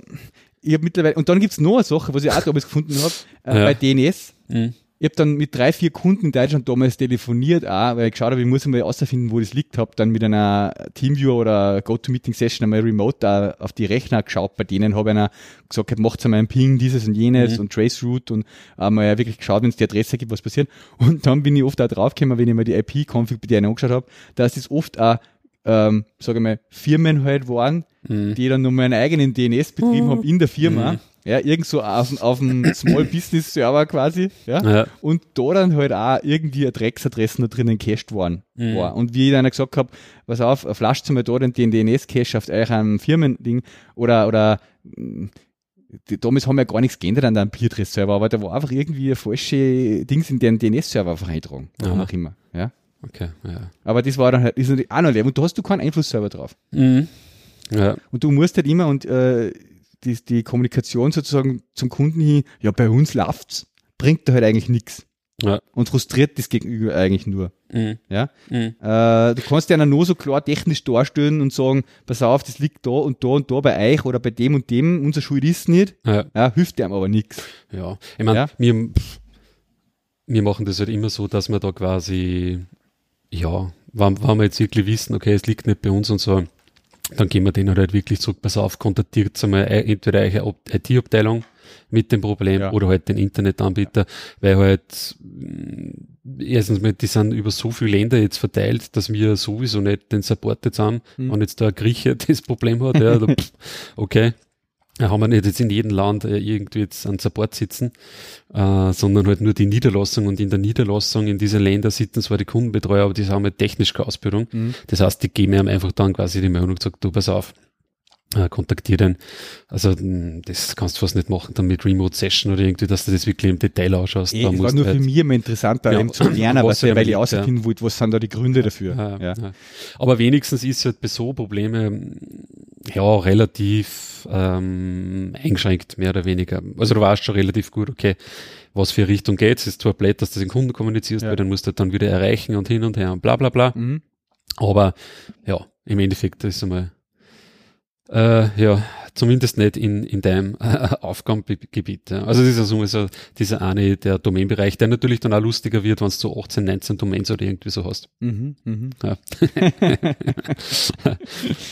ich habe mittlerweile, und dann gibt's noch eine Sache, was ich auch damals gefunden habe, äh, ja. bei DNS. Mhm ich habe dann mit drei, vier Kunden in Deutschland damals telefoniert, auch, weil ich geschaut habe, ich muss einmal herausfinden, wo das liegt. Habe dann mit einer Teamviewer oder GoToMeeting-Session einmal remote auf die Rechner geschaut. Bei denen habe ich einer gesagt, macht einmal einen Ping, dieses und jenes mhm. und Traceroute und einmal ja wirklich geschaut, wenn es die Adresse gibt, was passiert. Und dann bin ich oft auch draufgekommen, wenn ich mir die IP-Config bei denen angeschaut habe, dass das oft auch ähm, sage ich mal, Firmen halt waren, mhm. die dann nochmal einen eigenen DNS-Betrieb mhm. haben in der Firma. Mhm ja, irgend so auf, auf dem Small Business Server quasi, ja, ja, und da dann halt auch irgendwie eine Drecksadresse noch drinnen cached worden mhm. war. Und wie ich dann gesagt habe, pass auf, flascht mal da den DNS-Cache auf eurem Firmending oder, oder, die, damals haben wir ja gar nichts geändert an deinem Peer-Server, aber da war einfach irgendwie falsche Dings in den DNS-Server einfach eingetragen. Warum auch immer, ja. Okay, ja. Aber das war dann halt, ist natürlich auch noch leer. Und da hast du keinen Einfluss-Server drauf. Mhm. Ja. Und du musst halt immer, und äh, die, die Kommunikation sozusagen zum Kunden hin, ja, bei uns läuft's, bringt da halt eigentlich nichts. Ja. Und frustriert das Gegenüber eigentlich nur. Mhm. Ja? Mhm. Äh, du kannst ja nur so klar technisch darstellen und sagen, pass auf, das liegt da und da und da bei euch oder bei dem und dem, unser Schuld ist nicht. Ja. ja hilft dem aber nichts. Ja, ich meine, ja? wir, wir machen das halt immer so, dass wir da quasi, ja, wenn, wenn wir jetzt wirklich wissen, okay, es liegt nicht bei uns und so, dann gehen wir den halt wirklich zurück, pass auf, kontaktiert einmal entweder eure IT-Abteilung mit dem Problem Ja. oder halt den Internetanbieter, weil halt mh, erstens mal, die sind über so viele Länder jetzt verteilt, dass wir sowieso nicht den Support jetzt haben. Mhm. Wenn jetzt da ein Grieche das Problem hat, ja, okay. Da haben wir nicht jetzt in jedem Land äh, irgendwie jetzt einen Support sitzen, äh, sondern halt nur die Niederlassung und in der Niederlassung in diese Länder sitzen zwar die Kundenbetreuer, aber die haben halt technisch keine Ausbildung. Mhm. Das heißt, die geben ihm einfach dann quasi die Meldung und gesagt, du pass auf, äh, kontaktier den. Also das kannst du fast nicht machen, dann mit Remote Session oder irgendwie, dass du das wirklich im Detail ausschaust. Eh, Da es war nur du für halt- mich immer interessant, da Ja, eben zu lernen, was was weil ich damit, herausfinden wollte, was sind da die Gründe dafür. Ja, Ja. ja. Aber wenigstens ist halt bei so Probleme ja relativ ähm, eingeschränkt, mehr oder weniger. Also du weißt schon relativ gut, okay, was für Richtung geht's. Es ist zwar blöd, dass du den Kunden kommunizierst, Ja. weil dann musst du dann wieder erreichen und hin und her und bla bla bla. Mhm. Aber ja, im Endeffekt ist einmal äh, ja, zumindest nicht in, in deinem äh, Aufgabengebiet. Ja. Also das ist also so dieser eine, der Domainbereich, der natürlich dann auch lustiger wird, wenn du so 18, 19 Domains oder irgendwie so hast. Mhm. Mhm.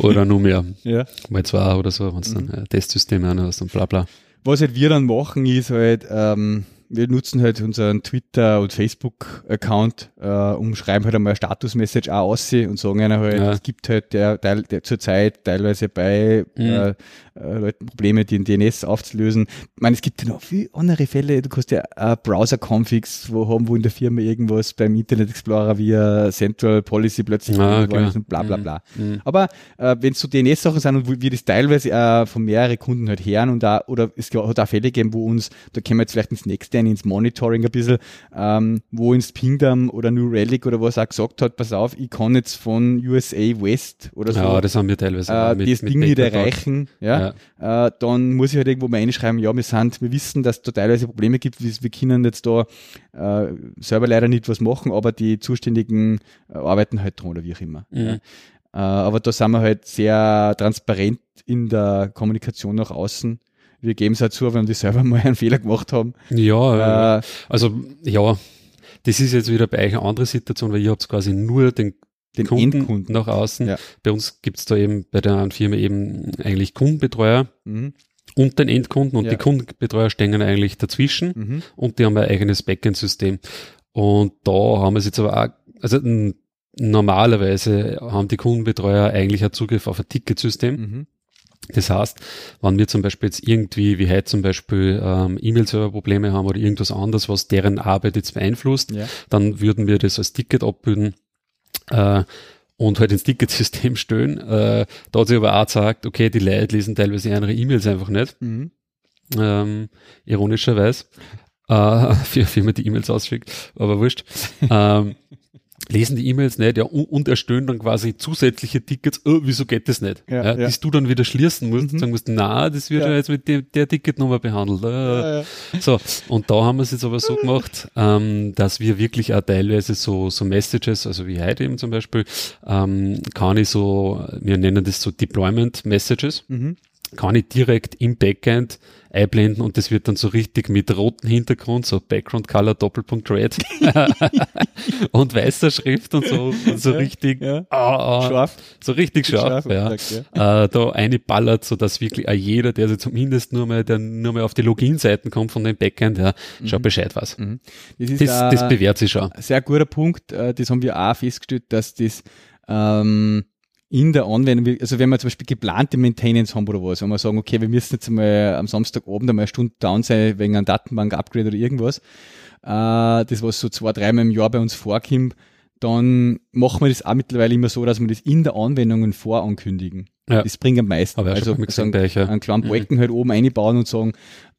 oder nur mehr, Ja. mal zwei oder so, wenn du dann äh, Testsysteme noch hast und bla bla. Was halt wir dann machen, ist halt, ähm, wir nutzen halt unseren Twitter- und Facebook-Account äh, und schreiben halt einmal eine Status-Message auch aus und sagen einer halt, Ja. es gibt halt der, der, der zurzeit teilweise bei Mhm. äh, äh, Leuten Probleme, den DNS aufzulösen. Ich meine, es gibt ja noch viele andere Fälle. Du kannst ja äh, Browser-Configs wo haben, wo in der Firma irgendwas beim Internet Explorer via Central Policy plötzlich Ah, ist und bla bla Mhm. bla. Mhm. Aber äh, wenn es so DNS-Sachen sind und wir das teilweise äh, von mehreren Kunden halt hören und da oder es hat auch Fälle gegeben, wo uns, da können wir jetzt vielleicht ins nächste ein, ins Monitoring ein bisschen, ähm, wo uns Pingdom oder New Relic oder was auch gesagt hat, pass auf, ich kann jetzt von USA West oder so Ja, das haben wir teilweise äh, das Ding nicht erreichen, ja, Äh, dann muss ich halt irgendwo mal einschreiben, ja, wir sind, wir wissen, dass es da teilweise Probleme gibt, wir, wir können jetzt da äh, selber leider nicht was machen, aber die Zuständigen äh, arbeiten halt dran oder wie auch immer. Mhm. Ja. Äh, aber da sind wir halt sehr transparent in der Kommunikation nach außen. Wir geben es halt zu, wenn die selber mal einen Fehler gemacht haben. Ja, äh, Äh, also ja, das ist jetzt wieder bei euch eine andere Situation, weil ihr habt quasi nur den den Kunden Endkunden. nach außen. Ja. Bei uns gibt's da eben bei der anderen Firma eben eigentlich Kundenbetreuer Mhm. und den Endkunden und Ja. die Kundenbetreuer stehen eigentlich dazwischen Mhm. und die haben ein eigenes Backend-System. Und da haben wir es jetzt aber auch, also normalerweise haben die Kundenbetreuer eigentlich einen Zugriff auf ein Ticketsystem. Mhm. Das heißt, wenn wir zum Beispiel jetzt irgendwie, wie heute zum Beispiel, ähm, E-Mail-Server-Probleme haben oder irgendwas anderes, was deren Arbeit jetzt beeinflusst, Ja. dann würden wir das als Ticket abbilden äh, und halt ins Ticketsystem stellen. Äh, da hat sich aber auch gesagt, okay, die Leute lesen teilweise ihre E-Mails einfach nicht, Mhm. ähm, ironischerweise, äh, für eine Firma, die E-Mails ausschickt, aber wurscht. ähm, lesen die E-Mails nicht, ja, und, und erstellen dann quasi zusätzliche Tickets, oh, wieso geht das nicht? Ja, Ja, ja. Du dann wieder schließen musst Mhm. und sagen musst, na, das wird Ja. ja. jetzt mit der, der Ticketnummer behandelt. Äh, so, und da haben wir es jetzt aber so gemacht, ähm, dass wir wirklich auch teilweise so, so Messages, also wie heute eben zum Beispiel, ähm, kann ich so, wir nennen das so Deployment Messages, Mhm. Kann ich direkt im Backend einblenden und das wird dann so richtig mit rotem Hintergrund, so Background Color Doppelpunkt Red und weißer Schrift und so, und so Ja, richtig, ja. ah, ah, Scharf. so richtig scharf, Scharf ja. gesagt, Äh, da eine ballert, so dass wirklich auch jeder, der sich zumindest nur mal, der nur mal auf die Login-Seiten kommt von dem Backend, ja, schon Bescheid weiß. Mhm. Das ist Das, das bewährt sich schon. sehr guter Punkt. äh, Das haben wir auch festgestellt, dass das ähm, in der Anwendung, also wenn wir zum Beispiel geplante Maintenance haben oder was, wenn wir sagen, okay, wir müssen jetzt einmal am Samstagabend einmal eine Stunde down sein wegen einem Datenbank-Upgrade oder irgendwas, äh, das was so zwei, dreimal im Jahr bei uns vorkommt, dann machen wir das auch mittlerweile immer so, dass wir das in der Anwendung vorankündigen. Ja. Das bringt am meisten. Aber also mal euch, ja. einen kleinen Mhm. Balken halt oben einbauen und sagen,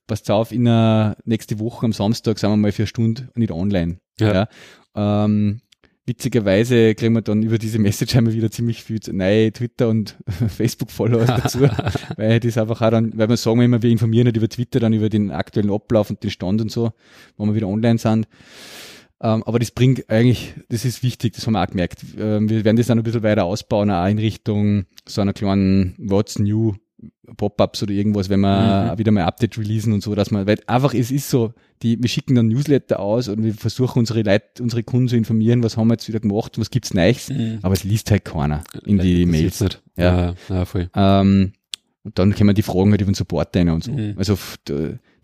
passt auf, in der nächste Woche am Samstag sind wir mal für eine Stunde nicht online. Ja. Ja. Ähm, witzigerweise kriegen wir dann über diese Message einmal wieder ziemlich viel neue Twitter und Facebook-Followers dazu, weil das einfach auch dann, weil wir sagen immer, wir informieren nicht über Twitter dann über den aktuellen Ablauf und den Stand und so, wenn wir wieder online sind. Ähm, aber das bringt eigentlich, das ist wichtig, das haben wir auch gemerkt. Ähm, wir werden das dann ein bisschen weiter ausbauen, auch in Richtung so einer kleinen What's New Pop-ups oder irgendwas, wenn wir Mhm. wieder mal Update releasen und so, dass man, weil einfach es ist so, die, wir schicken dann Newsletter aus und wir versuchen unsere Leute, unsere Kunden zu informieren, was haben wir jetzt wieder gemacht, was gibt's Neues, Mhm. aber es liest halt keiner in die das Mails. Nicht. Ja. Ja, ja, voll. Ähm, Und dann kommen die Fragen halt über den Support rein und so. Mhm. Also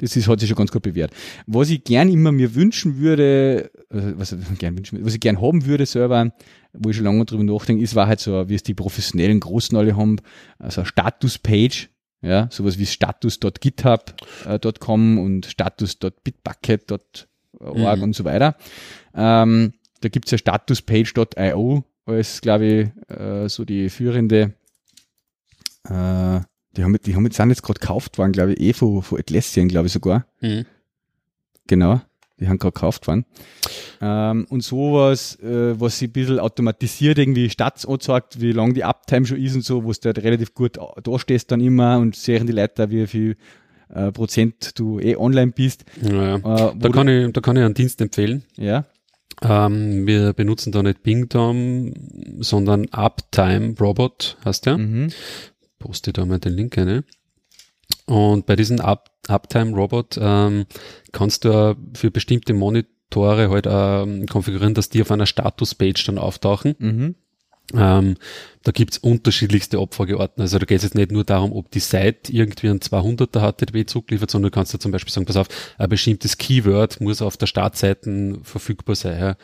das ist, hat sich schon ganz gut bewährt. Was ich gern immer mir wünschen würde, äh, was, ich gern wünschen, würde, was ich gern haben würde selber, wo ich schon lange drüber nachdenke, ist, war halt so, wie es die professionellen Großen alle haben, also eine Status-Page, ja, sowas wie status.github.com und status.bitbucket.org Mhm. und so weiter. Ähm, da gibt's ja statuspage.io als, glaube ich, äh, so die führende äh, die haben, die haben jetzt, sind jetzt gerade gekauft worden, glaube ich, eh von, von Atlassian, glaube ich sogar. Mhm. Genau. Die haben gerade gekauft worden. Ähm, und sowas, äh, was sich ein bisschen automatisiert irgendwie Stats anzeigt, wie lang die Uptime schon ist und so, wo du halt relativ gut da stehst dann immer und sehen die Leute, wie viel äh, Prozent du eh online bist. Ja, ja. Äh, Da, kann ich, da kann ich einen Dienst empfehlen. ja, Ähm, wir benutzen da nicht Pingdom, sondern Uptime Robot, heißt der. mhm. Poste da mal den Link rein. Und bei diesem Up Uptime Robot ähm, kannst du für bestimmte Monitore halt ähm, konfigurieren, dass die auf einer Status-Page dann auftauchen. Mhm. Ähm, da gibt's unterschiedlichste Abfragearten. Also da geht es jetzt nicht nur darum, ob die Seite irgendwie einen 200er HTTP zugliefert, sondern du kannst da zum Beispiel sagen, pass auf, ein bestimmtes Keyword muss auf der Startseite verfügbar sein. Ja?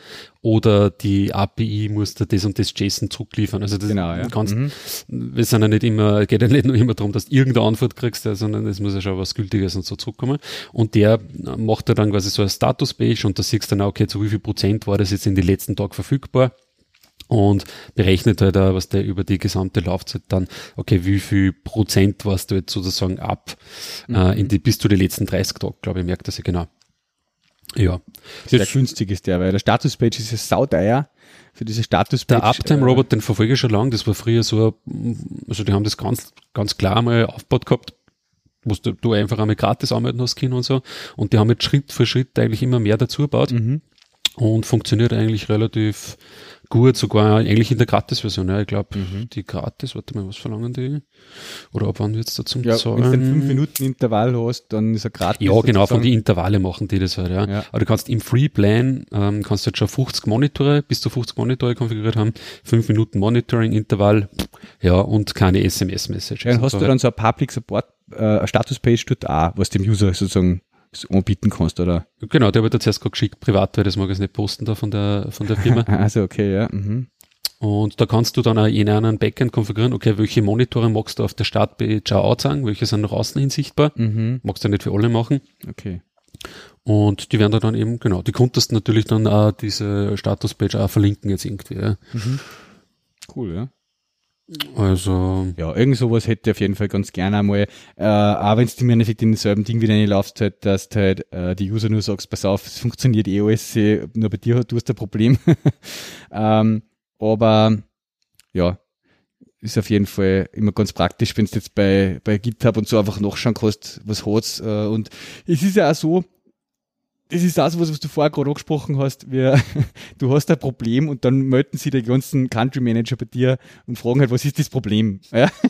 Oder die API muss da das und das JSON zurückliefern. Also das Genau, ja. kannst, Mhm. wir sind ja nicht immer, geht ja nicht nur immer darum, dass du irgendeine Antwort kriegst, sondern es muss ja schon was Gültiges und so zurückkommen. Und der macht ja dann quasi so eine Status-Page und da siehst du dann auch, okay, zu wie viel Prozent war das jetzt in den letzten Tagen verfügbar und berechnet halt auch, was der über die gesamte Laufzeit dann, okay, wie viel Prozent warst du jetzt sozusagen ab, äh, in die, bis zu den letzten 30 Tagen, glaube ich, merkt das ja genau. Ja. Sehr günstig ist der, weil der Status-Page ist ja sauteuer für diese Status-Page. Der Uptime-Robot, den verfolge ich schon lange, das war früher so, also die haben das ganz, ganz klar mal aufgebaut gehabt, wo du, du einfach einmal gratis anmelden hast können und so. Und die haben jetzt Schritt für Schritt eigentlich immer mehr dazu gebaut Mhm. und funktioniert eigentlich relativ gut, sogar eigentlich in der Gratis-Version. Ja, ich glaube, Mhm. die Gratis, warte mal, was verlangen die? Oder ab wann wird's da zum Ja, wenn du einen Zahlen? 5 Minuten Intervall hast, dann ist er gratis. Ja, genau, von die Intervalle machen die das halt, ja. Ja. Aber du kannst im Free Plan, ähm, kannst du jetzt schon 50 Monitore, bis zu 50 Monitore konfiguriert haben, 5 Minuten Monitoring-Intervall, ja, und keine SMS-Message. Ja, dann hast du dann so ein Public Support, äh, Status-Page dort auch, was dem User sozusagen so anbieten kannst, oder? Genau, der wird jetzt erst gerade geschickt, privat, weil das mag ich jetzt nicht posten da von der, von der Firma. Also, okay, ja. Mhm. Und da kannst du dann auch in einem Backend konfigurieren, okay, welche Monitore magst du auf der Startpage auch anzeigen, welche sind nach außen hin sichtbar. Mhm. Magst du nicht für alle machen. Okay. Und die werden da dann eben, genau, die konntest natürlich dann auch diese Statuspage auch verlinken jetzt irgendwie. Ja. Cool, ja. Also, Ja, irgend sowas hätte ich auf jeden Fall ganz gerne einmal, äh, auch wenn du im Endeffekt in denselben Ding wieder reinlaufst, halt, dass du halt, äh, die User nur sagst, pass auf, es funktioniert eh alles, äh, nur bei dir, du hast ein Problem. ähm, aber, ja, ist auf jeden Fall immer ganz praktisch, wenn du jetzt bei, bei GitHub und so einfach nachschauen kannst, was hat's, äh, und es ist ja auch so, das ist so was, was du vorher gerade angesprochen hast, wir, du hast ein Problem und dann melden sie die ganzen Country Manager bei dir und fragen halt, was ist das Problem? Ja?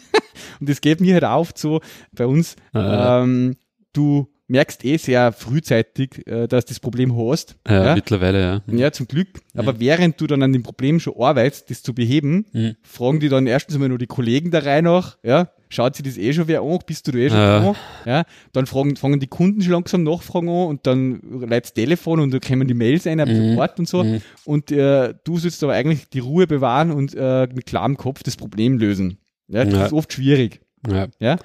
Und das geht mir halt auf so bei uns. Ah. Ähm, du merkst eh sehr frühzeitig, äh, dass du das Problem hast. ja, ja? mittlerweile, ja. Ja, zum Glück. Aber während du dann an dem Problem schon arbeitest, das zu beheben, Mhm. fragen die dann erstens einmal nur die Kollegen da rein nach, ja, schaut sich das eh schon wer an, bist du da eh schon Ja. dran, ja, dann fragen, fangen die Kunden schon langsam nachfragen an und dann leitet das Telefon und dann kommen die Mails ein, Mhm. Support und so Mhm. und äh, du sollst aber eigentlich die Ruhe bewahren und äh, mit klarem Kopf das Problem lösen. Ja, das Ja. ist oft schwierig. Ja. Ja.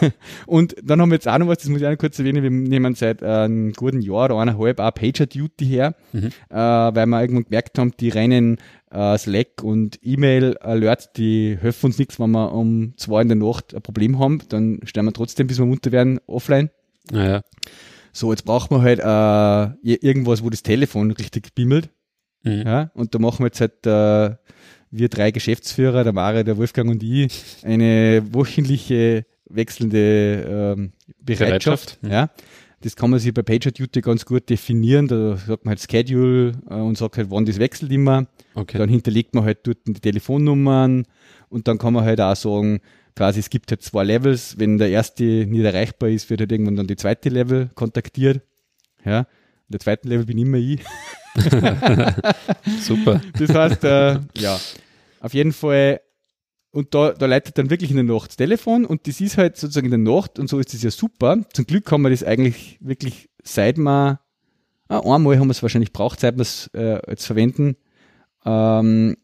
und dann haben wir jetzt auch noch was, das muss ich auch noch kurz erwähnen, wir nehmen seit äh, einem guten Jahr oder eineinhalb auch Pager Duty her, Mhm. äh, weil wir irgendwann gemerkt haben, die reinen äh, Slack und E-Mail-Alerts, die helfen uns nichts, wenn wir um zwei in der Nacht ein Problem haben, dann stellen wir trotzdem, bis wir munter werden, offline. Ja, So, jetzt brauchen wir halt äh, ir- irgendwas, wo das Telefon richtig bimmelt. Mhm. Ja, und da machen wir jetzt halt äh, wir drei Geschäftsführer, der Mare, der Wolfgang und ich, eine wöchentliche wechselnde ähm, Bereitschaft. Bereitschaft, mhm. Ja. Das kann man sich bei PagerDuty ganz gut definieren. Da sagt man halt Schedule äh, und sagt halt, wann das wechselt immer. okay. Dann hinterlegt man halt dort die Telefonnummern und dann kann man halt auch sagen, quasi es gibt halt zwei Levels. Wenn der erste nicht erreichbar ist, wird halt irgendwann dann die zweite Level kontaktiert. Ja. In der zweiten Level bin immer ich. Super. Das heißt, äh, ja, auf jeden Fall und da, da leitet dann wirklich in der Nacht das Telefon und das ist halt sozusagen in der Nacht und so ist das ja super. Zum Glück kann man das eigentlich wirklich seit man, ah, einmal haben wir es wahrscheinlich braucht, seit wir es äh, jetzt verwenden. Ähm,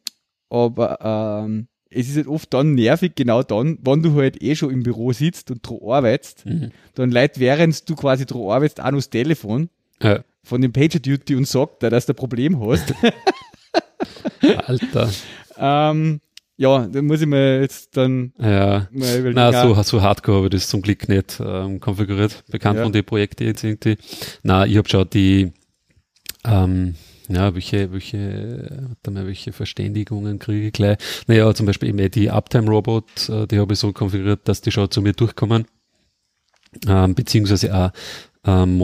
aber ähm, es ist halt oft dann nervig, genau dann, wenn du halt eh schon im Büro sitzt und dran arbeitest, Mhm. dann leitet während du quasi dran arbeitest auch noch das Telefon Ja. Von dem Pager Duty und sagt dass du ein Problem hast. Alter. ähm, ja, da muss ich mir jetzt dann Ja. mal überlegen. Na, so, so hardcore habe ich das zum Glück nicht ähm, konfiguriert. Bekannt Ja. von den Projekten jetzt irgendwie. Na, ich habe schon die, ähm, ja, welche, welche, mal, welche Verständigungen kriege ich gleich. Naja, zum Beispiel eben die Uptime Robot, äh, die habe ich so konfiguriert, dass die schon zu mir durchkommen. Ähm, beziehungsweise auch ähm,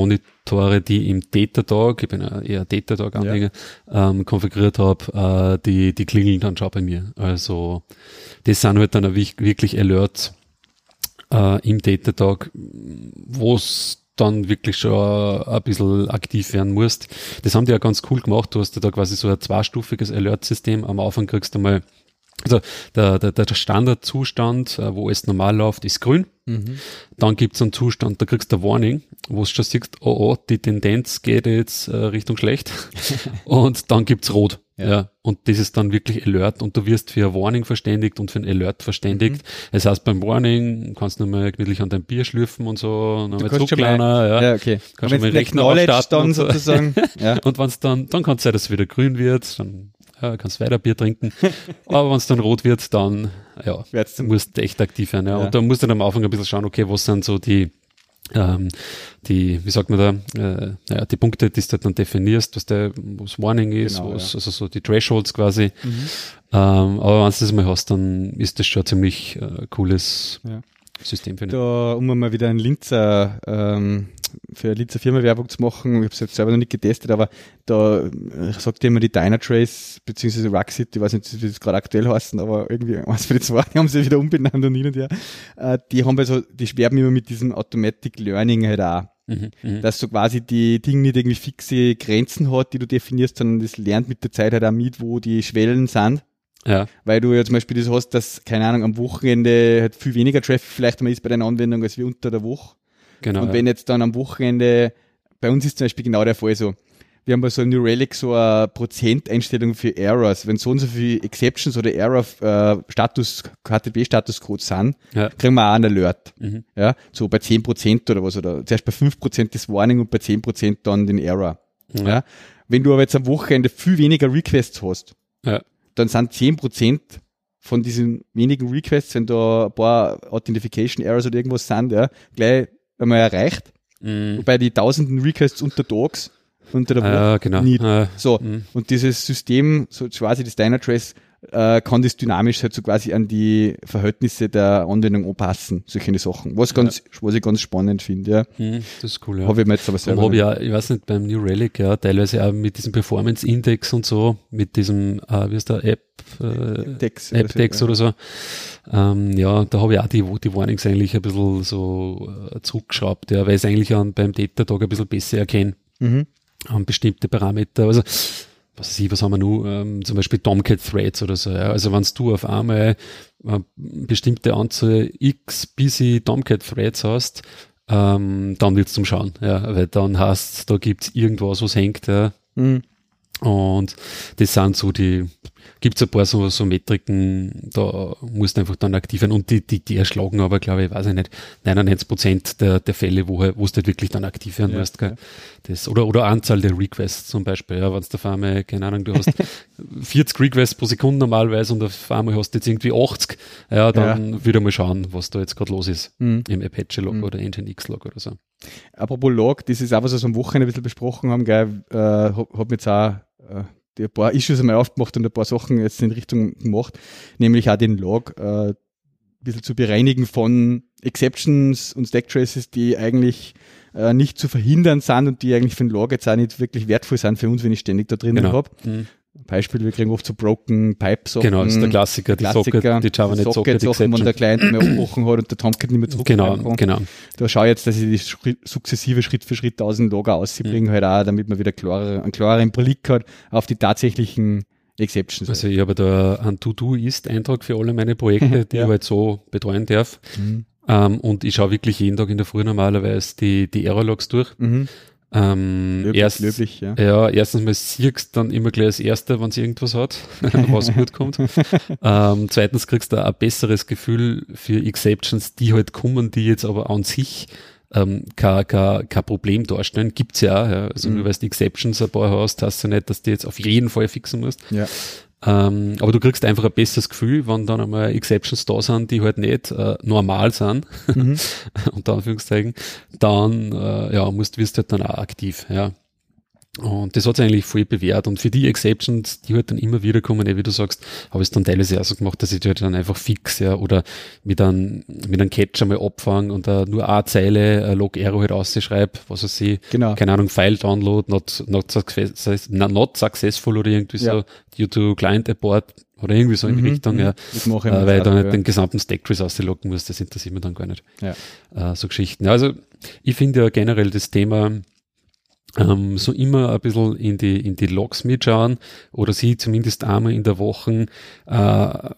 Monitore, die im Data-Dog, ich bin ja eher Data-Dog-Anhänger, ähm, konfiguriert habe, äh, die, die klingeln dann schon bei mir. Also das sind halt dann wirklich Alerts äh, im Data-Dog, wo es dann wirklich schon ein bisschen aktiv werden musst. Das haben die ja ganz cool gemacht. Du hast ja da quasi so ein zweistufiges Alert-System. Am Anfang kriegst du mal, also der, der, der Standardzustand, äh, wo es normal läuft, ist grün. Mhm. Dann gibt's einen Zustand, da kriegst du eine Warning, wo du schon siehst, oh, oh, die Tendenz geht jetzt äh, Richtung schlecht. und dann gibt's rot. Ja. Ja. Und das ist dann wirklich Alert und du wirst für ein Warning verständigt und für ein Alert verständigt. Das heißt, beim Warning kannst du nochmal gemütlich an dein Bier schlürfen und so, Du nochmal zurücklernen, ja. Ja, okay. Kannst schon mal es Rechner aufstarten dann und so. sozusagen, ja. Und wenn's dann, dann kann es sein, dass es wieder grün wird, dann ja, kannst weiter Bier trinken. Aber wenn es dann rot wird, dann ja, musst du echt aktiv werden. Ja. Ja. Und da musst du dann am Anfang ein bisschen schauen, okay, was sind so die, ähm, die, wie sagt man da, äh, naja, die Punkte, die du dann definierst, was der, was Warning ist, Genau, was, ja. also so die Thresholds quasi. Mhm. Ähm, aber wenn du das mal hast, dann ist das schon ein ziemlich äh, cooles Ja. System, finde ich. Da, um mal wieder ein Linzer, ähm, für Linzer Firma Werbung zu machen, ich habe es jetzt selber noch nicht getestet, aber da äh, sagt immer die Dynatrace beziehungsweise Ruxit, ich weiß nicht, wie das gerade aktuell heißen, aber irgendwie eins für die zwei, die haben sie wieder umbenannt und hin und her. Äh, die haben also, die schwerben immer mit diesem Automatic Learning halt auch. Mhm, mhm. dass so quasi die Dinge nicht irgendwie fixe Grenzen hat, die du definierst, sondern das lernt mit der Zeit halt auch mit, wo die Schwellen sind. Ja, Weil du ja zum Beispiel das hast, dass, keine Ahnung, am Wochenende halt viel weniger Traffic vielleicht mal ist bei deiner Anwendung als wie unter der Woche. Genau. Und wenn jetzt dann am Wochenende, bei uns ist zum Beispiel genau der Fall so, wir haben bei so einem New Relic so eine Prozenteinstellung für Errors. Wenn so und so viele Exceptions oder Error äh, Status, HTTP-Statuscodes sind, Ja. kriegen wir auch einen Alert. Mhm. Ja, so bei 10% oder was, oder zuerst bei 5% das Warning und bei 10% dann den Error. Ja. Ja. Wenn du aber jetzt am Wochenende viel weniger Requests hast, Ja. dann sind 10% von diesen wenigen Requests, wenn da ein paar Authentification Errors oder irgendwas sind, ja, gleich einmal erreicht. Mhm. Wobei die tausenden Requests unter Tags, unter der Woche Ja, genau. nicht. Äh, So, Mhm. und dieses System, so quasi das Dynatrace, äh, kann das dynamisch halt so quasi an die Verhältnisse der Anwendung anpassen, solche Sachen. Was ganz, was ich ganz spannend finde, ja. mhm, das ist cool, ja. Habe ich mir jetzt aber selber. habe ich ja, ich weiß nicht, beim New Relic, ja, teilweise auch mit diesem Performance Index und so, mit diesem, äh, wie ist der App, äh, Dex App-Dex oder so. Ähm, ja, da habe ich auch die, die Warnings eigentlich ein bisschen so äh, zurückgeschraubt, ja, weil ich es eigentlich an, beim Data-Tag ein bisschen besser erkenne, Mhm. an bestimmte Parameter. Also, was weiß ich, was haben wir nun, ähm, zum Beispiel Tomcat-Threads oder so, ja. Also, wenn du auf einmal äh, bestimmte Anzahl x busy Tomcat-Threads hast, ähm, dann wird's zum Schauen, ja, weil dann hast, da gibt's irgendwas, was hängt, ja, Mhm. und das sind so die, gibt's ein paar so, so Metriken, da musst du einfach dann aktiv werden. Und die, die, die erschlagen aber, glaube ich, weiß ich nicht, 99 Prozent der, der Fälle, wo, du halt wirklich dann aktiv werden Ja, musst. Gell? Das, oder, oder Anzahl der Requests zum Beispiel. Ja, wenn du auf einmal, keine Ahnung, du hast 40 Requests pro Sekunde normalerweise und auf einmal hast du jetzt irgendwie 80, ja, dann wieder mal schauen, was da jetzt gerade los ist. Mhm. Im Apache-Log Mhm. oder Nginx-Log oder so. Apropos Log, das ist auch was, was wir am Wochenende ein bisschen besprochen haben, gell, äh, hab, hab mir jetzt auch äh, ein paar Issues einmal aufgemacht und ein paar Sachen jetzt in Richtung gemacht, nämlich auch den Log äh, ein bisschen zu bereinigen von Exceptions und Stacktraces, die eigentlich äh, nicht zu verhindern sind und die eigentlich für den Log jetzt auch nicht wirklich wertvoll sind für uns, wenn ich ständig da drinnen Genau. hab. Mhm. Beispiel, wir kriegen oft so Broken Pipe-Sachen. Genau, das ist der Klassiker, die Klassiker, Socket, die Java die nicht Socket Socket-Sachen, wenn Exception. der Client mehr abgebrochen hat und der Tomcat nicht mehr zurück Genau, kann. genau. Da schaue ich jetzt, dass ich die Schritt, sukzessive Schritt für Schritt 1000 Logger ausbringe, Mhm. halt auch, damit man wieder klarer, einen klareren Blick hat auf die tatsächlichen Exceptions. Also ich habe da einen To-Do-Ist-Eintrag für alle meine Projekte, die Ja. ich halt so betreuen darf. Mhm. Ähm, und ich schaue wirklich jeden Tag in der Früh normalerweise die, die Error-Logs durch. Mhm. Ähm, Löblich, erst, löblich, ja. Ja, erstens mal siehst dann immer gleich als Erster, wenn es irgendwas hat, was gut kommt. ähm, zweitens kriegst du ein besseres Gefühl für Exceptions, die halt kommen, die jetzt aber an sich ähm, kein, kein, kein Problem darstellen. Gibt's ja, auch, ja. Also Mhm. nur weil du Exceptions ein paar hast, hast du nicht, dass du jetzt auf jeden Fall fixen musst. Ja. Ähm, aber du kriegst einfach ein besseres Gefühl, wenn dann einmal Exceptions da sind, die halt nicht äh, normal sind, Mhm. unter Anführungszeichen, dann äh, ja, musst, wirst du halt dann auch aktiv, ja. Und das hat sich eigentlich voll bewährt. Und für die Exceptions, die halt dann immer wieder kommen, eh, wie du sagst, habe ich es dann teilweise auch so gemacht, dass ich die halt dann einfach fix, ja, oder mit einem, mit einem Catch einmal abfangen und uh, nur eine Zeile uh, Log Error halt ausschreibe, was weiß ich, Genau. keine Ahnung, File Download, not, not, success, not successful oder irgendwie Ja. so, due to Client Abort oder irgendwie so in die Mhm, Richtung, mhm. ja. Das mache ich Äh, weil ich dann nicht ja. den gesamten Stacktrace auslocken muss, das interessiert mich dann gar nicht. Ja. Äh, so Geschichten. Also ich finde ja generell das Thema ähm, so immer ein bisschen in die, in die Logs mitschauen oder sie zumindest einmal in der Woche äh,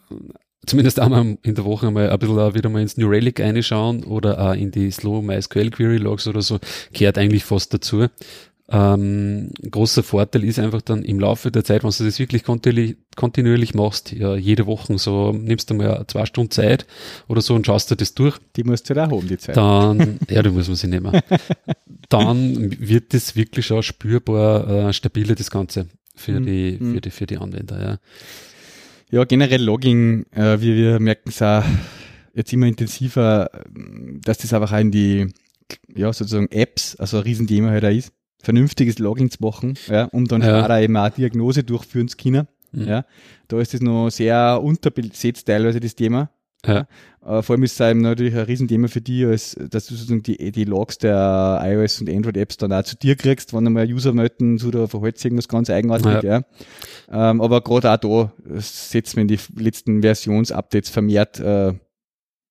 zumindest einmal in der Woche einmal ein bisschen auch wieder mal ins New Relic reinschauen oder auch in die Slow MySQL Query Logs oder so, gehört eigentlich fast dazu. Ähm, großer Vorteil ist einfach dann im Laufe der Zeit, wenn du das wirklich kontinuierlich, kontinuierlich machst, ja, jede Woche so, nimmst du mal zwei Stunden Zeit oder so und schaust dir das durch, Die musst du da haben, die Zeit. dann, ja, da muss man sich nehmen. Dann wird das wirklich schon spürbar äh, stabiler, das Ganze für Mhm. die, Mhm. für die, für die Anwender, ja. Ja, generell Logging, äh, wir, wir merken es auch jetzt immer intensiver, ähm, dass das einfach auch in die, ja, sozusagen Apps, also ein Riesenthema halt auch ist, vernünftiges Logging zu machen, ja, um dann Ja. später eben auch Diagnose durchführen zu können. Mhm. Ja, da ist das noch sehr unterbesetzt teilweise das Thema. Ja. Äh, vor allem ist es eben natürlich ein Riesenthema für die, als, dass du sozusagen die, die Logs der iOS und Android Apps dann auch zu dir kriegst, wenn einmal ein User melden, so da verhält sich irgendwas ganz eigenartig, ja. Ähm, aber gerade auch da setzen wir in die letzten Versionsupdates vermehrt äh,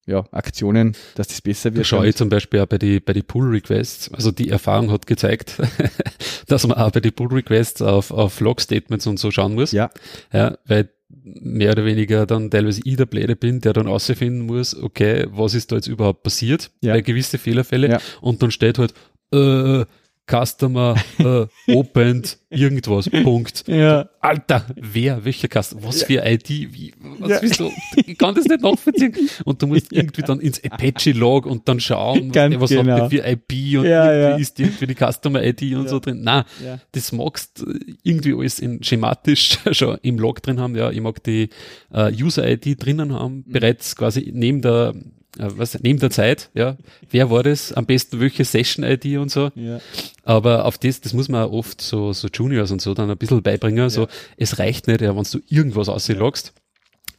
ja, Aktionen, dass das besser Da wird. schaue ich zum Beispiel auch bei die, bei die Pull Requests. Also die Erfahrung hat gezeigt, dass man auch bei die Pull Requests auf, auf Log Statements und so schauen muss. Ja. Ja, weil mehr oder weniger dann teilweise ich der Bläde bin, der dann ausfinden muss, okay, was ist da jetzt überhaupt passiert Ja. bei gewisse Fehlerfälle. Ja. Und dann steht halt, äh, Customer äh, opened irgendwas, Punkt. Ja. Alter, wer, welcher Customer, was für ID, wie, was Ja. du, ich kann das nicht nachvollziehen. Und du musst irgendwie dann ins Apache-Log und dann schauen, Ganz was genau. hat der für IP und Ja, irgendwie ja. ist irgendwie die Customer-ID und so drin. Na, Ja. das magst irgendwie alles in schematisch schon im Log drin haben. Ja, ich mag die äh, User-ID drinnen haben, Mhm. bereits quasi neben der was, neben der Zeit, ja, wer war das, am besten welche Session-ID und so, Ja. aber auf das, das muss man oft so, so Juniors und so dann ein bisschen beibringen, so, es reicht nicht, ja, wenn du irgendwas auslogst,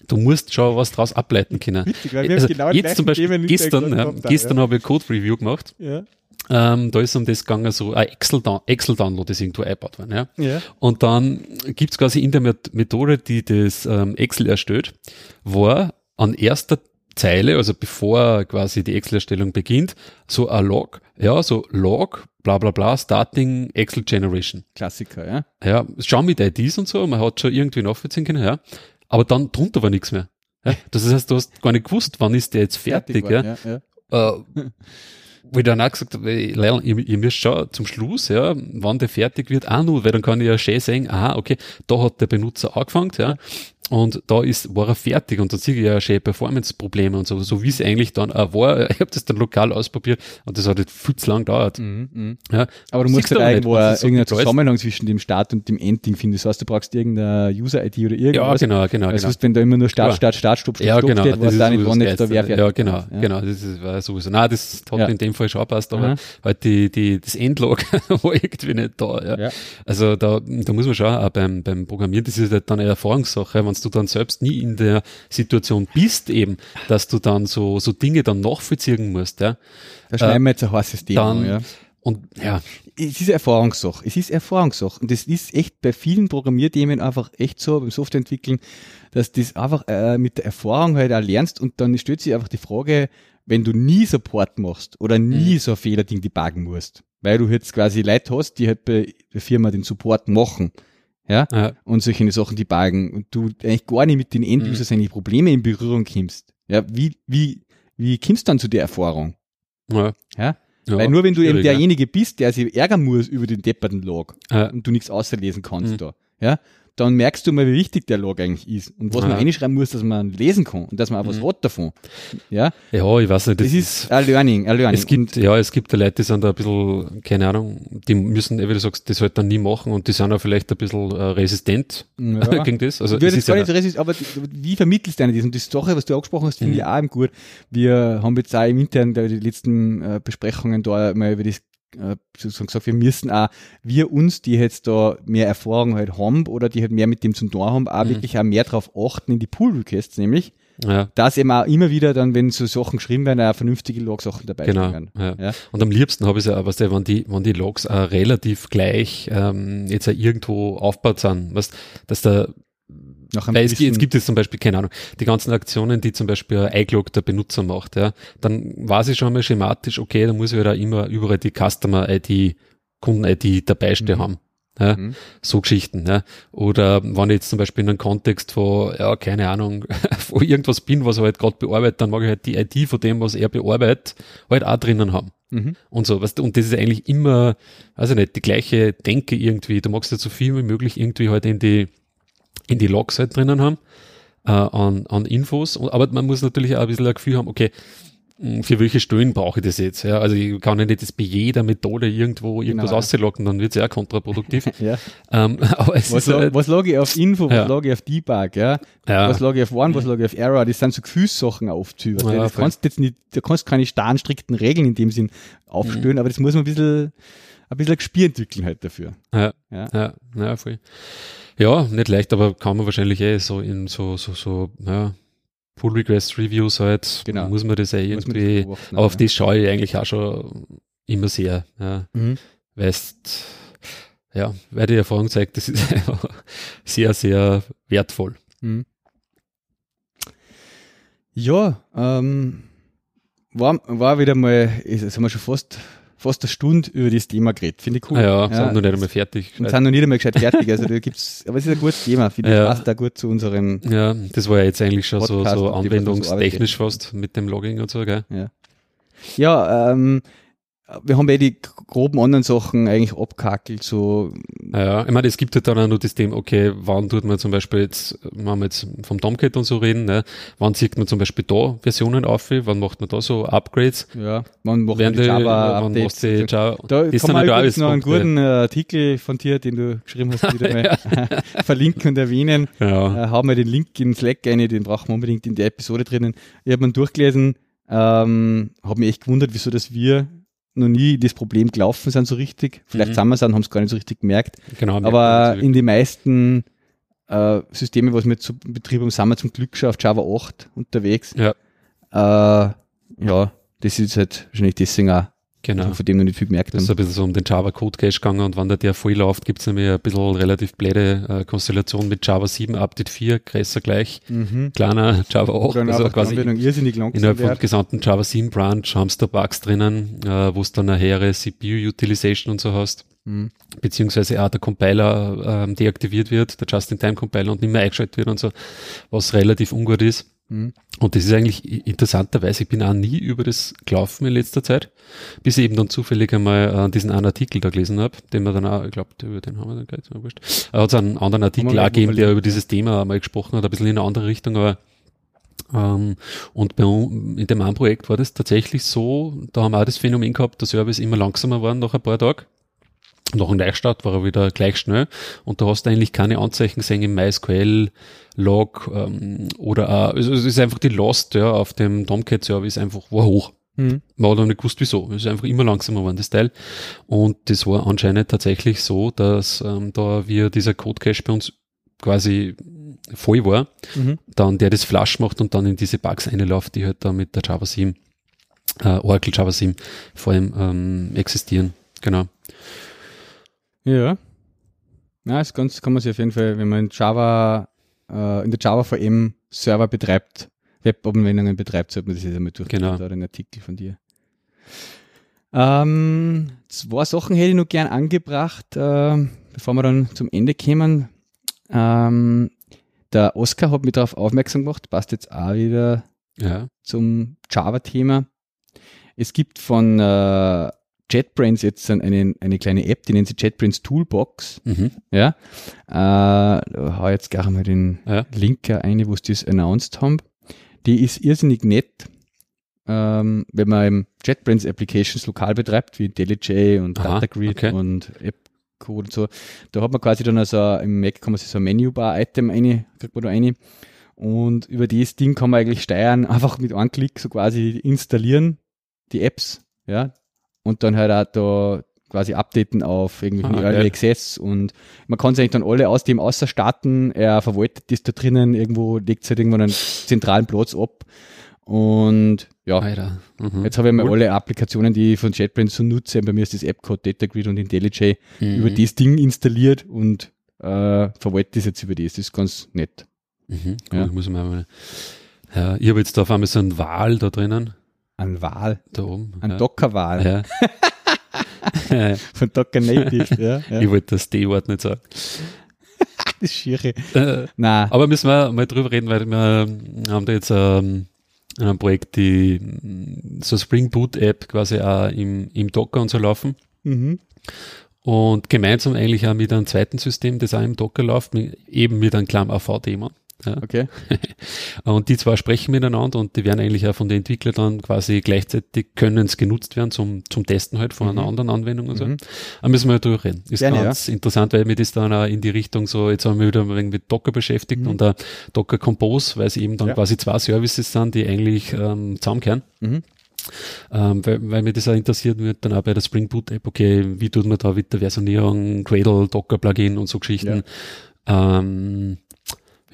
du musst schon was draus ableiten können. Witzig, weil wir Also genau jetzt zum Beispiel, Themen gestern, ja, gestern ja. habe ich Code Review gemacht, Ja. ähm, da ist um das gegangen, so ein Excel-Download Excel -Download ist irgendwo eingebaut worden, ja. Ja. Und dann gibt's quasi in der Met- Methode, die das ähm, Excel erstellt, war an erster Zeile, also bevor quasi die Excel-Erstellung beginnt, so ein Log, ja, so Log, bla bla bla, Starting Excel Generation. Klassiker, ja. Ja, schau mit IDs und so, man hat schon irgendwie nachvollziehen können, ja. Aber dann drunter war nichts mehr. Ja, das heißt, du hast gar nicht gewusst, wann ist der jetzt fertig, ja. war, ja. ja. Äh, wo ich dann auch gesagt habe, ihr, ihr müsst schon zum Schluss, ja, wann der fertig wird, auch nur, weil dann kann ich ja schön sehen, aha, okay, da hat der Benutzer angefangen, ja, und da ist, war er fertig und dann sehe ich ja schön Performance-Probleme und so, so wie es eigentlich dann auch war. Ich habe das dann lokal ausprobiert und das hat jetzt viel zu lang gedauert. Mhm, mhm. Ja. Aber du musst halt irgendwo irgendeinen. Zusammenhang zwischen dem Start und dem Endding finden. Das heißt, du brauchst irgendeine User-ID oder Ja, irgendwas. genau, genau, Weil genau. wenn da immer nur Start, Klar. Start, Start, Stopp, Stopp, Ja, Stopp genau. steht, weißt ist du auch nicht, wann jetzt da wer fertig Ja, genau, ja. genau. Das ist, war sowieso. Nein, das hat Ja. in dem Fall schon passt, aber Aha. halt die, die, das Endlog war irgendwie nicht da, ja. Ja. Also da, da muss man schon auch beim, beim Programmieren, das ist halt dann eine Erfahrungssache, wenn du dann selbst nie in der Situation bist eben, dass du dann so, so Dinge dann nachvollziehen musst, ja. Da schneiden wir jetzt ein heißes Thema. Ja. und ja, Es ist Erfahrungssache. Es ist Erfahrungssache. Und das ist echt bei vielen Programmierthemen einfach echt so, beim Softwareentwickeln, dass das einfach äh, mit der Erfahrung halt auch lernst und dann stellt sich einfach die Frage, wenn du nie Support machst oder nie so ein Fehlerding debuggen musst, weil du jetzt quasi Leute hast, die halt bei der Firma den Support machen, ja, Ja. und solche Sachen, die bagen und du eigentlich gar nicht mit den Endusers Mhm. seine Probleme in Berührung kommst. Ja, wie, wie, wie kommst du dann zu der Erfahrung? Ja. Ja? Ja, Weil nur wenn du eben derjenige bist, der sich ärgern muss über den depperten Log und du nichts auslesen kannst Mhm. da, ja, dann merkst du mal, wie wichtig der Log eigentlich ist und was Ja. man reinschreiben muss, dass man lesen kann und dass man auch was Mhm. hat davon. Ja, Ja, ich weiß nicht. das, ist ein Learning, ein Learning. Es gibt, ja, es gibt Leute, die sind da ein bisschen, keine Ahnung, die müssen, wie du sagst, das halt dann nie machen und die sind auch vielleicht ein bisschen äh, resistent ja. gegen das. Also es das ist gar ja, nicht so resist, aber wie vermittelst du denn das? Und die Sache, was du angesprochen hast, finde Mhm. ich auch gut. Wir haben jetzt auch im Intern die letzten äh, Besprechungen da mal über das äh, sozusagen gesagt, wir müssen auch, wir uns, die jetzt da mehr Erfahrung halt haben oder die halt mehr mit dem zu tun haben, auch Mhm. wirklich auch mehr drauf achten in die Pull-Requests, nämlich, ja, dass eben auch immer wieder dann, wenn so Sachen geschrieben werden, auch vernünftige Log-Sachen dabei genau. werden. Ja. Ja. Und am liebsten habe ich es ja, was wenn die, wenn die Logs auch relativ gleich ähm, jetzt auch irgendwo aufgebaut sind, weißt, dass da Nach Weil es, gibt- jetzt gibt es zum Beispiel, keine Ahnung, die ganzen Aktionen, die zum Beispiel ein iCloud der Benutzer macht, ja, dann weiß ich schon mal schematisch, okay, da muss ich halt auch immer überall die Customer-ID, Kunden-ID dabei stehen Mhm. haben. Ja, Mhm. so Geschichten, ja. Oder wenn ich jetzt zum Beispiel in einem Kontext von, ja, keine Ahnung, wo irgendwas bin, was er halt gerade bearbeitet, dann mag ich halt die ID von dem, was er bearbeitet, halt auch drinnen haben Mhm. und so. Weißt du, und das ist eigentlich immer, also nicht, die gleiche Denke irgendwie. Du magst ja so viel wie möglich irgendwie halt in die, in die Logs halt drinnen haben, äh, an, an Infos. Aber man muss natürlich auch ein bisschen ein Gefühl haben, okay, mh, für welche Stellen brauche ich das jetzt? Ja, also ich kann ja nicht das bei jeder Methode irgendwo irgendwas Genau. auslocken, dann wird es ja auch kontraproduktiv. Ja. ähm, aber es Was, ist halt, was lag ich auf Info, was Ja. lag ich auf Debug, ja? ja, Was lag ich auf One, was lag ich auf Error? Das sind so Gefühlssachen oft. Ja, Ja, das kannst du jetzt nicht, da kannst du keine starren, strikten Regeln in dem Sinn aufstellen, aber das muss man ein bisschen, ein bisschen ein Gespür entwickeln halt dafür. ja, Ja. ja, ja, voll. Ja, nicht leicht, aber kann man wahrscheinlich eh so in so, so, so, ja, Pull Request Reviews halt, Genau. muss man das eh irgendwie, das aber auf ja. das schaue ich eigentlich auch schon immer sehr, ja, Mhm. weißt, ja, weil die Erfahrung zeigt, das ist sehr, sehr wertvoll. Mhm. Ja, ähm, war, war wieder mal, ist- haben wir schon fast, fast eine Stunde über das Thema geredet. Finde ich cool. Ah ja, sind noch nicht einmal fertig. Und sind noch nicht einmal gescheit fertig. Also da gibt's, aber es ist ein gutes Thema, finde ich. Ja. Passt da gut zu unserem, Ja, das war ja jetzt eigentlich schon so, Podcast, so so anwendungstechnisch fast mit dem Logging und so, gell? ja, ähm, wir haben eh die groben anderen Sachen eigentlich abkackelt, so, Ja, ich meine, es gibt halt dann auch noch das Thema, okay, wann tut man zum Beispiel jetzt, wenn wir jetzt vom Tomcat und so reden, ne, wann sieht man zum Beispiel da Versionen auf, wann macht man da so Upgrades? ja, man macht Während die die, wann macht die Java, Da das kann man halt übrigens noch einen guten äh, Artikel von dir, den du geschrieben hast, wieder mal verlinken und erwähnen. Ja, Äh, haben wir den Link in Slack rein, den brauchen wir unbedingt in der Episode drinnen. Ich habe mir durchgelesen, ähm, habe mich echt gewundert, wieso dass wir noch nie das Problem gelaufen sind so richtig. Vielleicht Mhm. sind wir es und haben es gar nicht so richtig gemerkt. genau. Aber in den meisten äh, Systeme, was wir jetzt so betrieben haben, sind wir zum Glück schon auf Java 8 unterwegs. Ja. Äh, ja, das ist halt wahrscheinlich deswegen auch, genau. wir von dem noch nicht viel gemerkt Das ist ein bisschen so um den Java Code Cache gegangen und wenn der der voll läuft, gibt es nämlich ein bisschen relativ blöde äh, Konstellation mit Java 7 Update 4, größer gleich, Mhm. kleiner Java 8, Dann also quasi die irrsinnig langsam Innerhalb vom gesamten Java 7 Branch haben sie da Bugs drinnen, äh, wo es dann eine höhere CPU-Utilization und so hast, Mhm. beziehungsweise auch der Compiler ähm, deaktiviert wird, der Just-in-Time-Compiler und nicht mehr eingeschaltet wird und so, was relativ ungut ist. Mhm. Und das ist eigentlich interessanterweise, ich bin auch nie über das gelaufen in letzter Zeit, bis ich eben dann zufällig einmal äh, diesen einen Artikel da gelesen habe, den wir dann auch, ich glaube, über den haben wir dann gleich, wurscht. Er hat einen anderen Artikel auch gegeben, der über dieses Thema einmal gesprochen hat, ein bisschen in eine andere Richtung, aber ähm, und bei, in dem einen Projekt war das tatsächlich so, da haben wir auch das Phänomen gehabt, der Service immer langsamer waren nach ein paar Tagen. Nach dem Neustart war er wieder gleich schnell und da hast du eigentlich keine Anzeichen gesehen im MySQL Log ähm, oder auch, also es ist einfach die Lost ja, auf dem Tomcat Service einfach war hoch. Mhm. Man hat auch nicht gewusst, wieso. Es ist einfach immer langsamer geworden, das Teil. Und das war anscheinend tatsächlich so, dass ähm, da wir dieser Code Cache bei uns quasi voll war, Mhm. dann der das Flash macht und dann in diese Bugs einläuft, die halt da mit der Java 7, äh, Oracle Java 7 vor allem ähm, existieren. Genau. Ja. Ja, ist ganz, kann man sich auf jeden Fall, wenn man in Java, äh, in der Java VM Server betreibt, Webanwendungen betreibt, sollte man das jetzt einmal durchgehen. Genau. Da den Artikel von dir. Ähm, zwei Sachen hätte ich noch gern angebracht, äh, bevor wir dann zum Ende kommen. Ähm, der Oscar hat mich darauf aufmerksam gemacht, passt jetzt auch wieder Ja. zum Java-Thema. Es gibt von äh, JetBrains jetzt ein- eine, eine kleine App, die nennt sich JetBrains Toolbox. Mhm. Ja, äh, hau jetzt gleich mal den Ja. Link eine, wo sie das announced haben. Die ist irrsinnig nett, ähm, wenn man im JetBrains Applications lokal betreibt, wie IntelliJ und Aha, DataGrid okay. und AppCode und so. Da hat man quasi dann also im Mac kann man sich so ein Menübar-Item eine, kriegt man da eine. Und über das Ding kann man eigentlich steuern, einfach mit einem Klick so quasi installieren, die Apps, ja, und dann halt auch da quasi updaten auf irgendwelchen Ah, Early. Access und man kann sich eigentlich dann alle aus dem außer starten, er verwaltet das da drinnen, irgendwo legt es halt irgendwo einen zentralen Platz ab und ja. Mhm. jetzt habe ich mal Cool. alle Applikationen, die ich von JetBrains so nutze, bei mir ist das AppCode, DataGrid und IntelliJ, Mhm. über das Ding installiert und äh, verwalte das jetzt über das, das ist ganz nett. Mhm. Cool, Ja. muss ich mal. Ja, ich habe jetzt auf einmal so einen Wal da drinnen, An Wahl, da oben. an ja. Dockerwahl Ja. von Docker Native, ja, ja. Ich wollte das D-Wort nicht sagen. das Schiere. Äh, Na, Aber müssen wir mal drüber reden, weil wir haben da jetzt ähm, in einem Projekt die mm, so Spring Boot App quasi auch im, im Docker und so laufen. mhm. Und gemeinsam eigentlich auch mit einem zweiten System, das auch im Docker läuft, mit, eben mit einem kleinen AV-Thema. Ja. okay. Und die zwei sprechen miteinander und die werden eigentlich auch von den Entwicklern dann quasi gleichzeitig können es genutzt werden zum, zum Testen halt von einer Mhm. anderen Anwendung und so. Mhm. Da müssen wir drüber reden. Ist Gerne, ganz interessant, weil mir das dann auch in die Richtung so, jetzt haben wir wieder ein wenig mit Docker beschäftigt Mhm. und der Docker Compose, weil es eben dann Ja. quasi zwei Services sind, die eigentlich ähm, zusammenkehren. Mhm. Ähm, weil, weil mir das auch interessiert wird, dann auch bei der Spring Boot App, okay, wie tut man da mit der Versionierung, Gradle, Docker Plugin und so Geschichten. Ähm,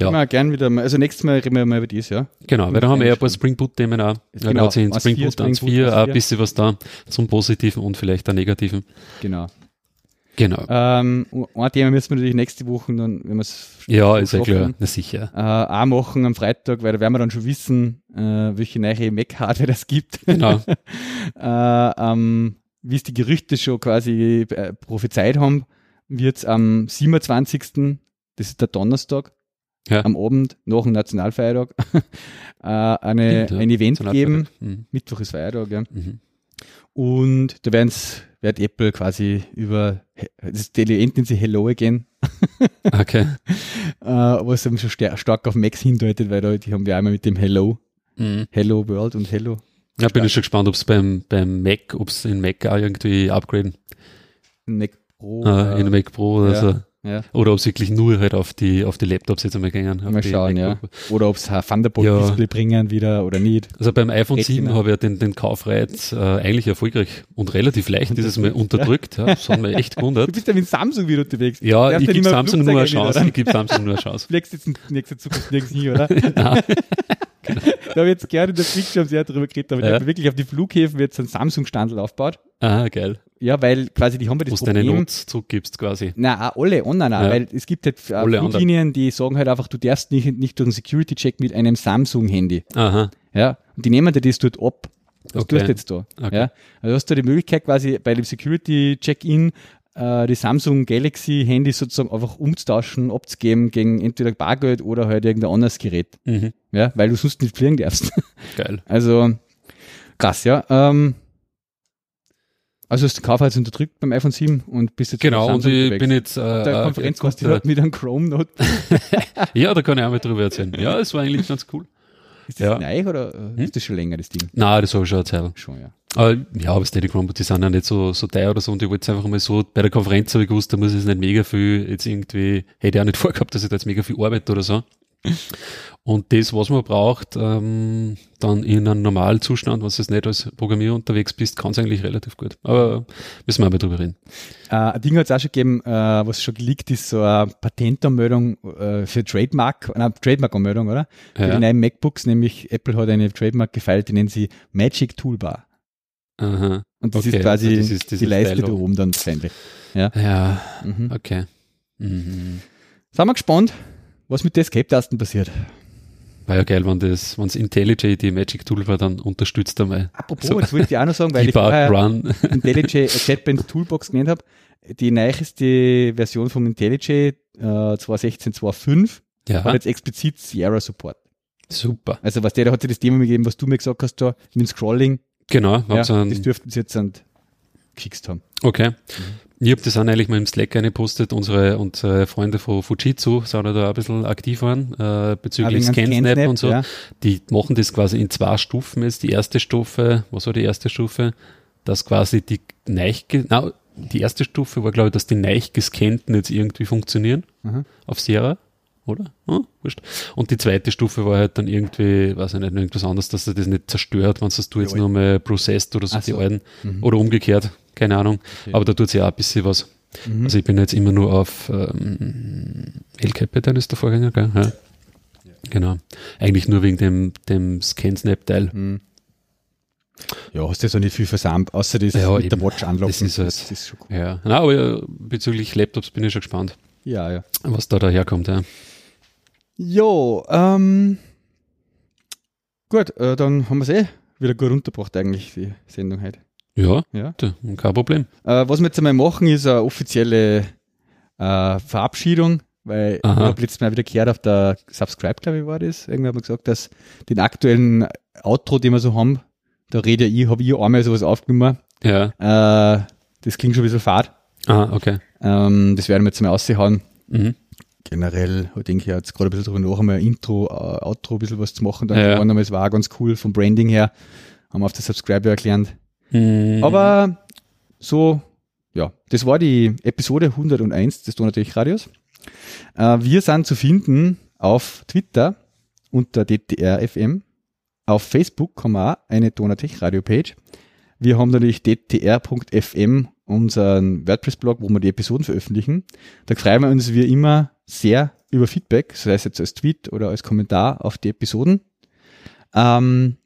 ja. Ja. gern wieder mal, also nächstes Mal reden wir mal über das, ja. Genau, weil da haben wir ja ein paar. Spring Boot Themen auch. Ja, Genau, in 1.4, Spring Boot Spring 1.4 Boot auch ein 1.4. bisschen was da zum Positiven und vielleicht auch Negativen. Genau. Genau. Ähm, ein Thema müssen wir natürlich nächste Woche dann, wenn wir es ja, ist ja klar, schaffen, na sicher. äh, auch machen am Freitag, weil da werden wir dann schon wissen, äh, welche neue Mac-Hardware das gibt. Genau. äh, ähm, wie es die Gerüchte schon quasi äh, prophezeit haben, wird es am 27. Das ist der Donnerstag, Ja. am Abend nach dem Nationalfeiertag, äh, eine, Stimmt, ja. ein Event geben. Mhm. Mittwoch ist Feiertag, ja. Mhm. Und da werden's, wird Apple quasi über, das Event nennt sich Hello Again, Okay. äh, was eben schon star stark auf Macs hindeutet, weil da, die haben wir einmal mit dem Hello, Mhm. Hello World und Hello. Ja, bin ich schon gespannt, ob es beim, beim Mac, ob es in Mac auch irgendwie upgraden. Mac Pro. äh, in Mac Pro oder ja. so. Ja. Oder ob es wirklich nur halt auf die, auf die Laptops jetzt einmal gehen. Mal schauen, ja. Oder ob es ein Thunderbolt-Display Ja. bringen wieder oder nicht. Also beim iPhone Retina. 7 habe ich ja den, den Kaufreiz äh, eigentlich erfolgreich und relativ leicht dieses Mal unterdrückt. Ja, das hat mich echt Du gewundert. bist ja mit Samsung wieder unterwegs. Ja, ich ja gebe Samsung nur eine Chance. Ich gebe Samsung nur eine Chance. Fliegst jetzt in nächster Zukunft nirgends hin, oder? Nein. Da habe ich jetzt gerne in der Bildschirm sehr drüber geredet, aber Ja. ich wirklich auf die Flughäfen jetzt einen Samsung-Standel aufgebaut. Ah, geil. Ja, weil quasi die haben wir Wo das du deine Problem. Notes zurückgibst quasi. Na, auch alle online, auch, Ja. weil es gibt halt äh, Fluglinien, die sagen halt einfach, du darfst nicht, nicht durch einen Security-Check mit einem Samsung-Handy. Aha. Ja, und die nehmen dir das dort ab. Was Okay. tust du jetzt da? Okay. Ja, also hast du die Möglichkeit quasi bei dem Security-Check-In äh, die Samsung Galaxy-Handys sozusagen einfach umzutauschen, abzugeben gegen entweder Bargeld oder halt irgendein anderes Gerät. Mhm. Ja, weil du sonst nicht fliegen darfst. Geil. Also krass, ja. Ähm, also hast du den Kauf jetzt unterdrückt beim iPhone 7 und bist jetzt Genau, und ich unterwegs. bin jetzt. Äh, der äh, Konferenz äh, mit einem Chrome Note. Ja, da kann ich auch mal drüber erzählen. Ja, es war eigentlich ganz cool. Ist das Ja. neu oder äh, Hm? ist das schon länger, das Ding? Na, das habe ich schon erzählt. Schon, ja. Aber, ja, aber Steady Chrome, die sind ja nicht so, so teuer oder so und ich wollte es einfach mal so, bei der Konferenz habe ich gewusst, da muss ich jetzt nicht mega viel jetzt irgendwie, hätte ich auch nicht vorgehabt, dass ich da jetzt mega viel arbeite oder so. Und das, was man braucht, ähm, dann in einem normalen Zustand, was jetzt nicht als Programmierer unterwegs bist, kann es eigentlich relativ gut. Aber müssen wir mal drüber reden. Äh, ein Ding hat es auch schon gegeben, äh, was schon geleakt ist, so eine Patentanmeldung äh, für Trademark, eine Trademark-Anmeldung, oder? Für die Ja. neuen MacBooks, nämlich Apple hat eine Trademark gefeilt, die nennen sie Magic Toolbar. Aha. Und das Okay, ist quasi also das ist die dieses Leiste da oben dann wahrscheinlich. Ja, Mhm. okay. Mhm. Sind wir gespannt, was mit der Escape-Tasten passiert. War ja geil, wenn das, wenn das IntelliJ die Magic Toolbar dann unterstützt einmal. Apropos, So. das wollte ich auch noch sagen, weil ich vorher Run. IntelliJ JetBrains Toolbox genannt habe. Die neueste Version vom IntelliJ äh, 2016, 2005 Ja, hat jetzt explizit Sierra Support. super. Also was der, der hat sich das Thema gegeben, was du mir gesagt hast da, mit dem Scrolling, Genau, ja, hab's an- das dürften sie jetzt an gefixt haben. Okay. Ich habe das auch neulich mal im Slack gepostet. Unsere, unsere Freunde von Fujitsu sind da ein bisschen aktiv waren, äh, bezüglich Ah, ScanSnap und so. ja. Die machen das quasi in zwei Stufen jetzt. Die erste Stufe, was war die erste Stufe? Dass quasi die neich, na, die erste Stufe war, glaube ich, dass die neich gescannten jetzt irgendwie funktionieren Mhm. auf Sierra. Oder? Hm, wurscht. Und die zweite Stufe war halt dann irgendwie, weiß ich nicht, irgendwas anderes, dass er das nicht zerstört, wenn es du jetzt nur mal processed oder so, Ach die so. alten. Mhm. Oder umgekehrt, keine Ahnung. Okay. Aber da tut sich auch ein bisschen was. Mhm. Also ich bin jetzt immer nur auf ähm, El Capitan ist der Vorgänger, gell? Ja. Genau. Eigentlich nur wegen dem, dem Scan-Snap-Teil. Mhm. Ja, hast du so nicht viel versammelt, außer das Ja, mit eben. der Watch anlocken. Das ist halt- das ist schon cool. Ja. Na, aber bezüglich Laptops bin ich schon gespannt, Ja, ja. was da daherkommt. Ja. Jo, ähm, gut, äh, dann haben wir es eh wieder gut runtergebracht eigentlich, die Sendung heute. Ja, Ja. kein Problem. Äh, was wir jetzt einmal machen, ist eine offizielle äh, Verabschiedung, weil Aha. ich habe letztes Mal wieder gehört auf der Subscribe, glaube ich, war das. Irgendwann haben wir gesagt, dass den aktuellen Outro, den wir so haben, da rede ich, habe ich einmal sowas aufgenommen. Ja. Äh, das klingt schon ein bisschen fad. Ah, okay. Ähm, das werden wir jetzt mal aushauen. Mhm. Generell denke ich jetzt gerade ein bisschen drüber nach, einmal Intro, äh, Outro ein bisschen was zu machen. Dann Ja, ja. ja. Es war ganz cool vom Branding her. Haben wir auf der Subscriber erklärt. Mhm. Aber so, ja, das war die Episode 101 des Donatech Radios. Äh, wir sind zu finden auf Twitter unter DTRFM. Auf Facebook haben wir auch eine Donatech Radio Page. Wir haben natürlich dtr.fm, unseren WordPress-Blog, wo wir die Episoden veröffentlichen. Da freuen wir uns wie immer sehr über Feedback, sei es jetzt als Tweet oder als Kommentar auf die Episoden. Ähm,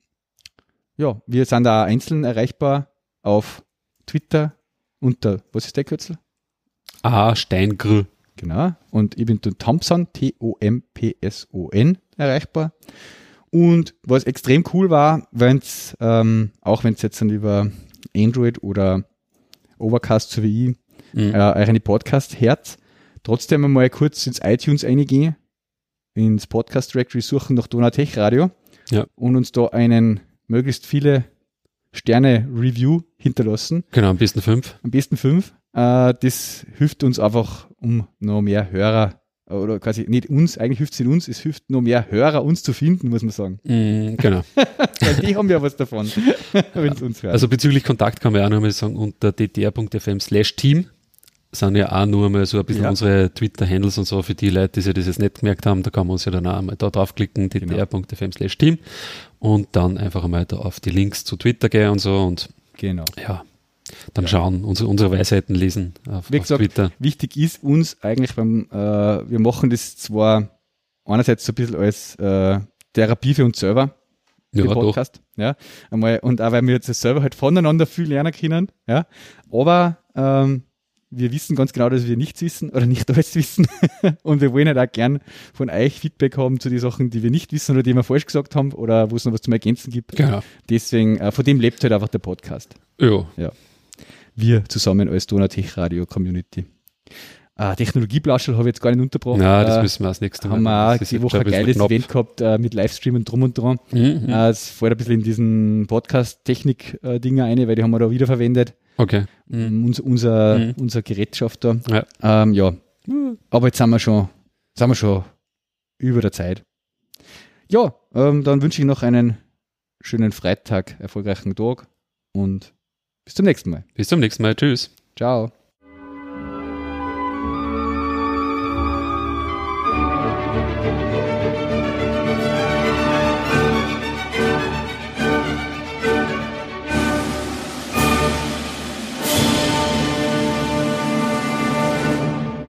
ja, wir sind da einzeln erreichbar auf Twitter unter, was ist der Kürzel? A. Steingr. Genau. Und ich bin der Thompson, T-O-M-P-S-O-N, erreichbar. Und was extrem cool war, wenn's, ähm, auch wenn es jetzt dann über Android oder Overcast so wie ich, Mhm. äh, euch eine Podcast hört, trotzdem einmal kurz ins iTunes eingehen, ins Podcast Directory suchen nach Donatech Radio Ja. und uns da einen möglichst viele Sterne Review hinterlassen. Genau, am besten fünf. Am besten fünf. Äh, das hilft uns einfach, um noch mehr Hörer, oder quasi nicht uns, eigentlich hilft es nicht uns, es hilft noch mehr Hörer uns zu finden, muss man sagen. Mhm, genau. Die haben ja was davon, wenn es uns hört. Also bezüglich Kontakt kann man ja auch noch mal sagen, unter ddr.fm slash team sind ja auch nur mal so ein bisschen Ja. unsere Twitter-Handles und so für die Leute, die sich das jetzt nicht gemerkt haben, da kann man uns ja dann auch einmal da draufklicken, Genau. ddr.fm slash team und dann einfach einmal da auf die Links zu Twitter gehen und so und genau. ja, dann Ja. schauen, unsere, unsere Weisheiten lesen auf, Wie auf gesagt, Twitter. Wichtig ist uns eigentlich beim, äh, wir machen das zwar einerseits so ein bisschen als äh, Therapie für uns selber, Ja, den doch. Podcast. Ja, einmal, und auch weil wir jetzt selber halt voneinander viel lernen können. Ja, aber ähm, wir wissen ganz genau, dass wir nichts wissen oder nicht alles wissen. und wir wollen halt auch gern von euch Feedback haben zu den Sachen, die wir nicht wissen oder die wir falsch gesagt haben oder wo es noch was zum Ergänzen gibt. Genau. Deswegen, äh, von dem lebt halt einfach der Podcast. Ja, Wir zusammen als Donatech Radio Community. Äh, Technologieplauschel habe ich jetzt gar nicht unterbrochen. na, das äh, müssen wir als nächstes haben wir auch die Woche ein geiles. Event gehabt äh, mit Livestream und drum und dran. Mhm. Äh, Es fällt ein bisschen in diesen Podcast-Technik-Dinger ein, weil die haben wir da wiederverwendet. Okay. Mhm. Um, Unser, Mhm. unser Gerätschaft da. Ja. Ähm, ja. Aber jetzt sind wir schon, sind wir schon über der Zeit. Ja, ähm, dann wünsche ich noch einen schönen Freitag, erfolgreichen Tag und bis zum nächsten Mal. Bis zum nächsten Mal. Tschüss. Ciao.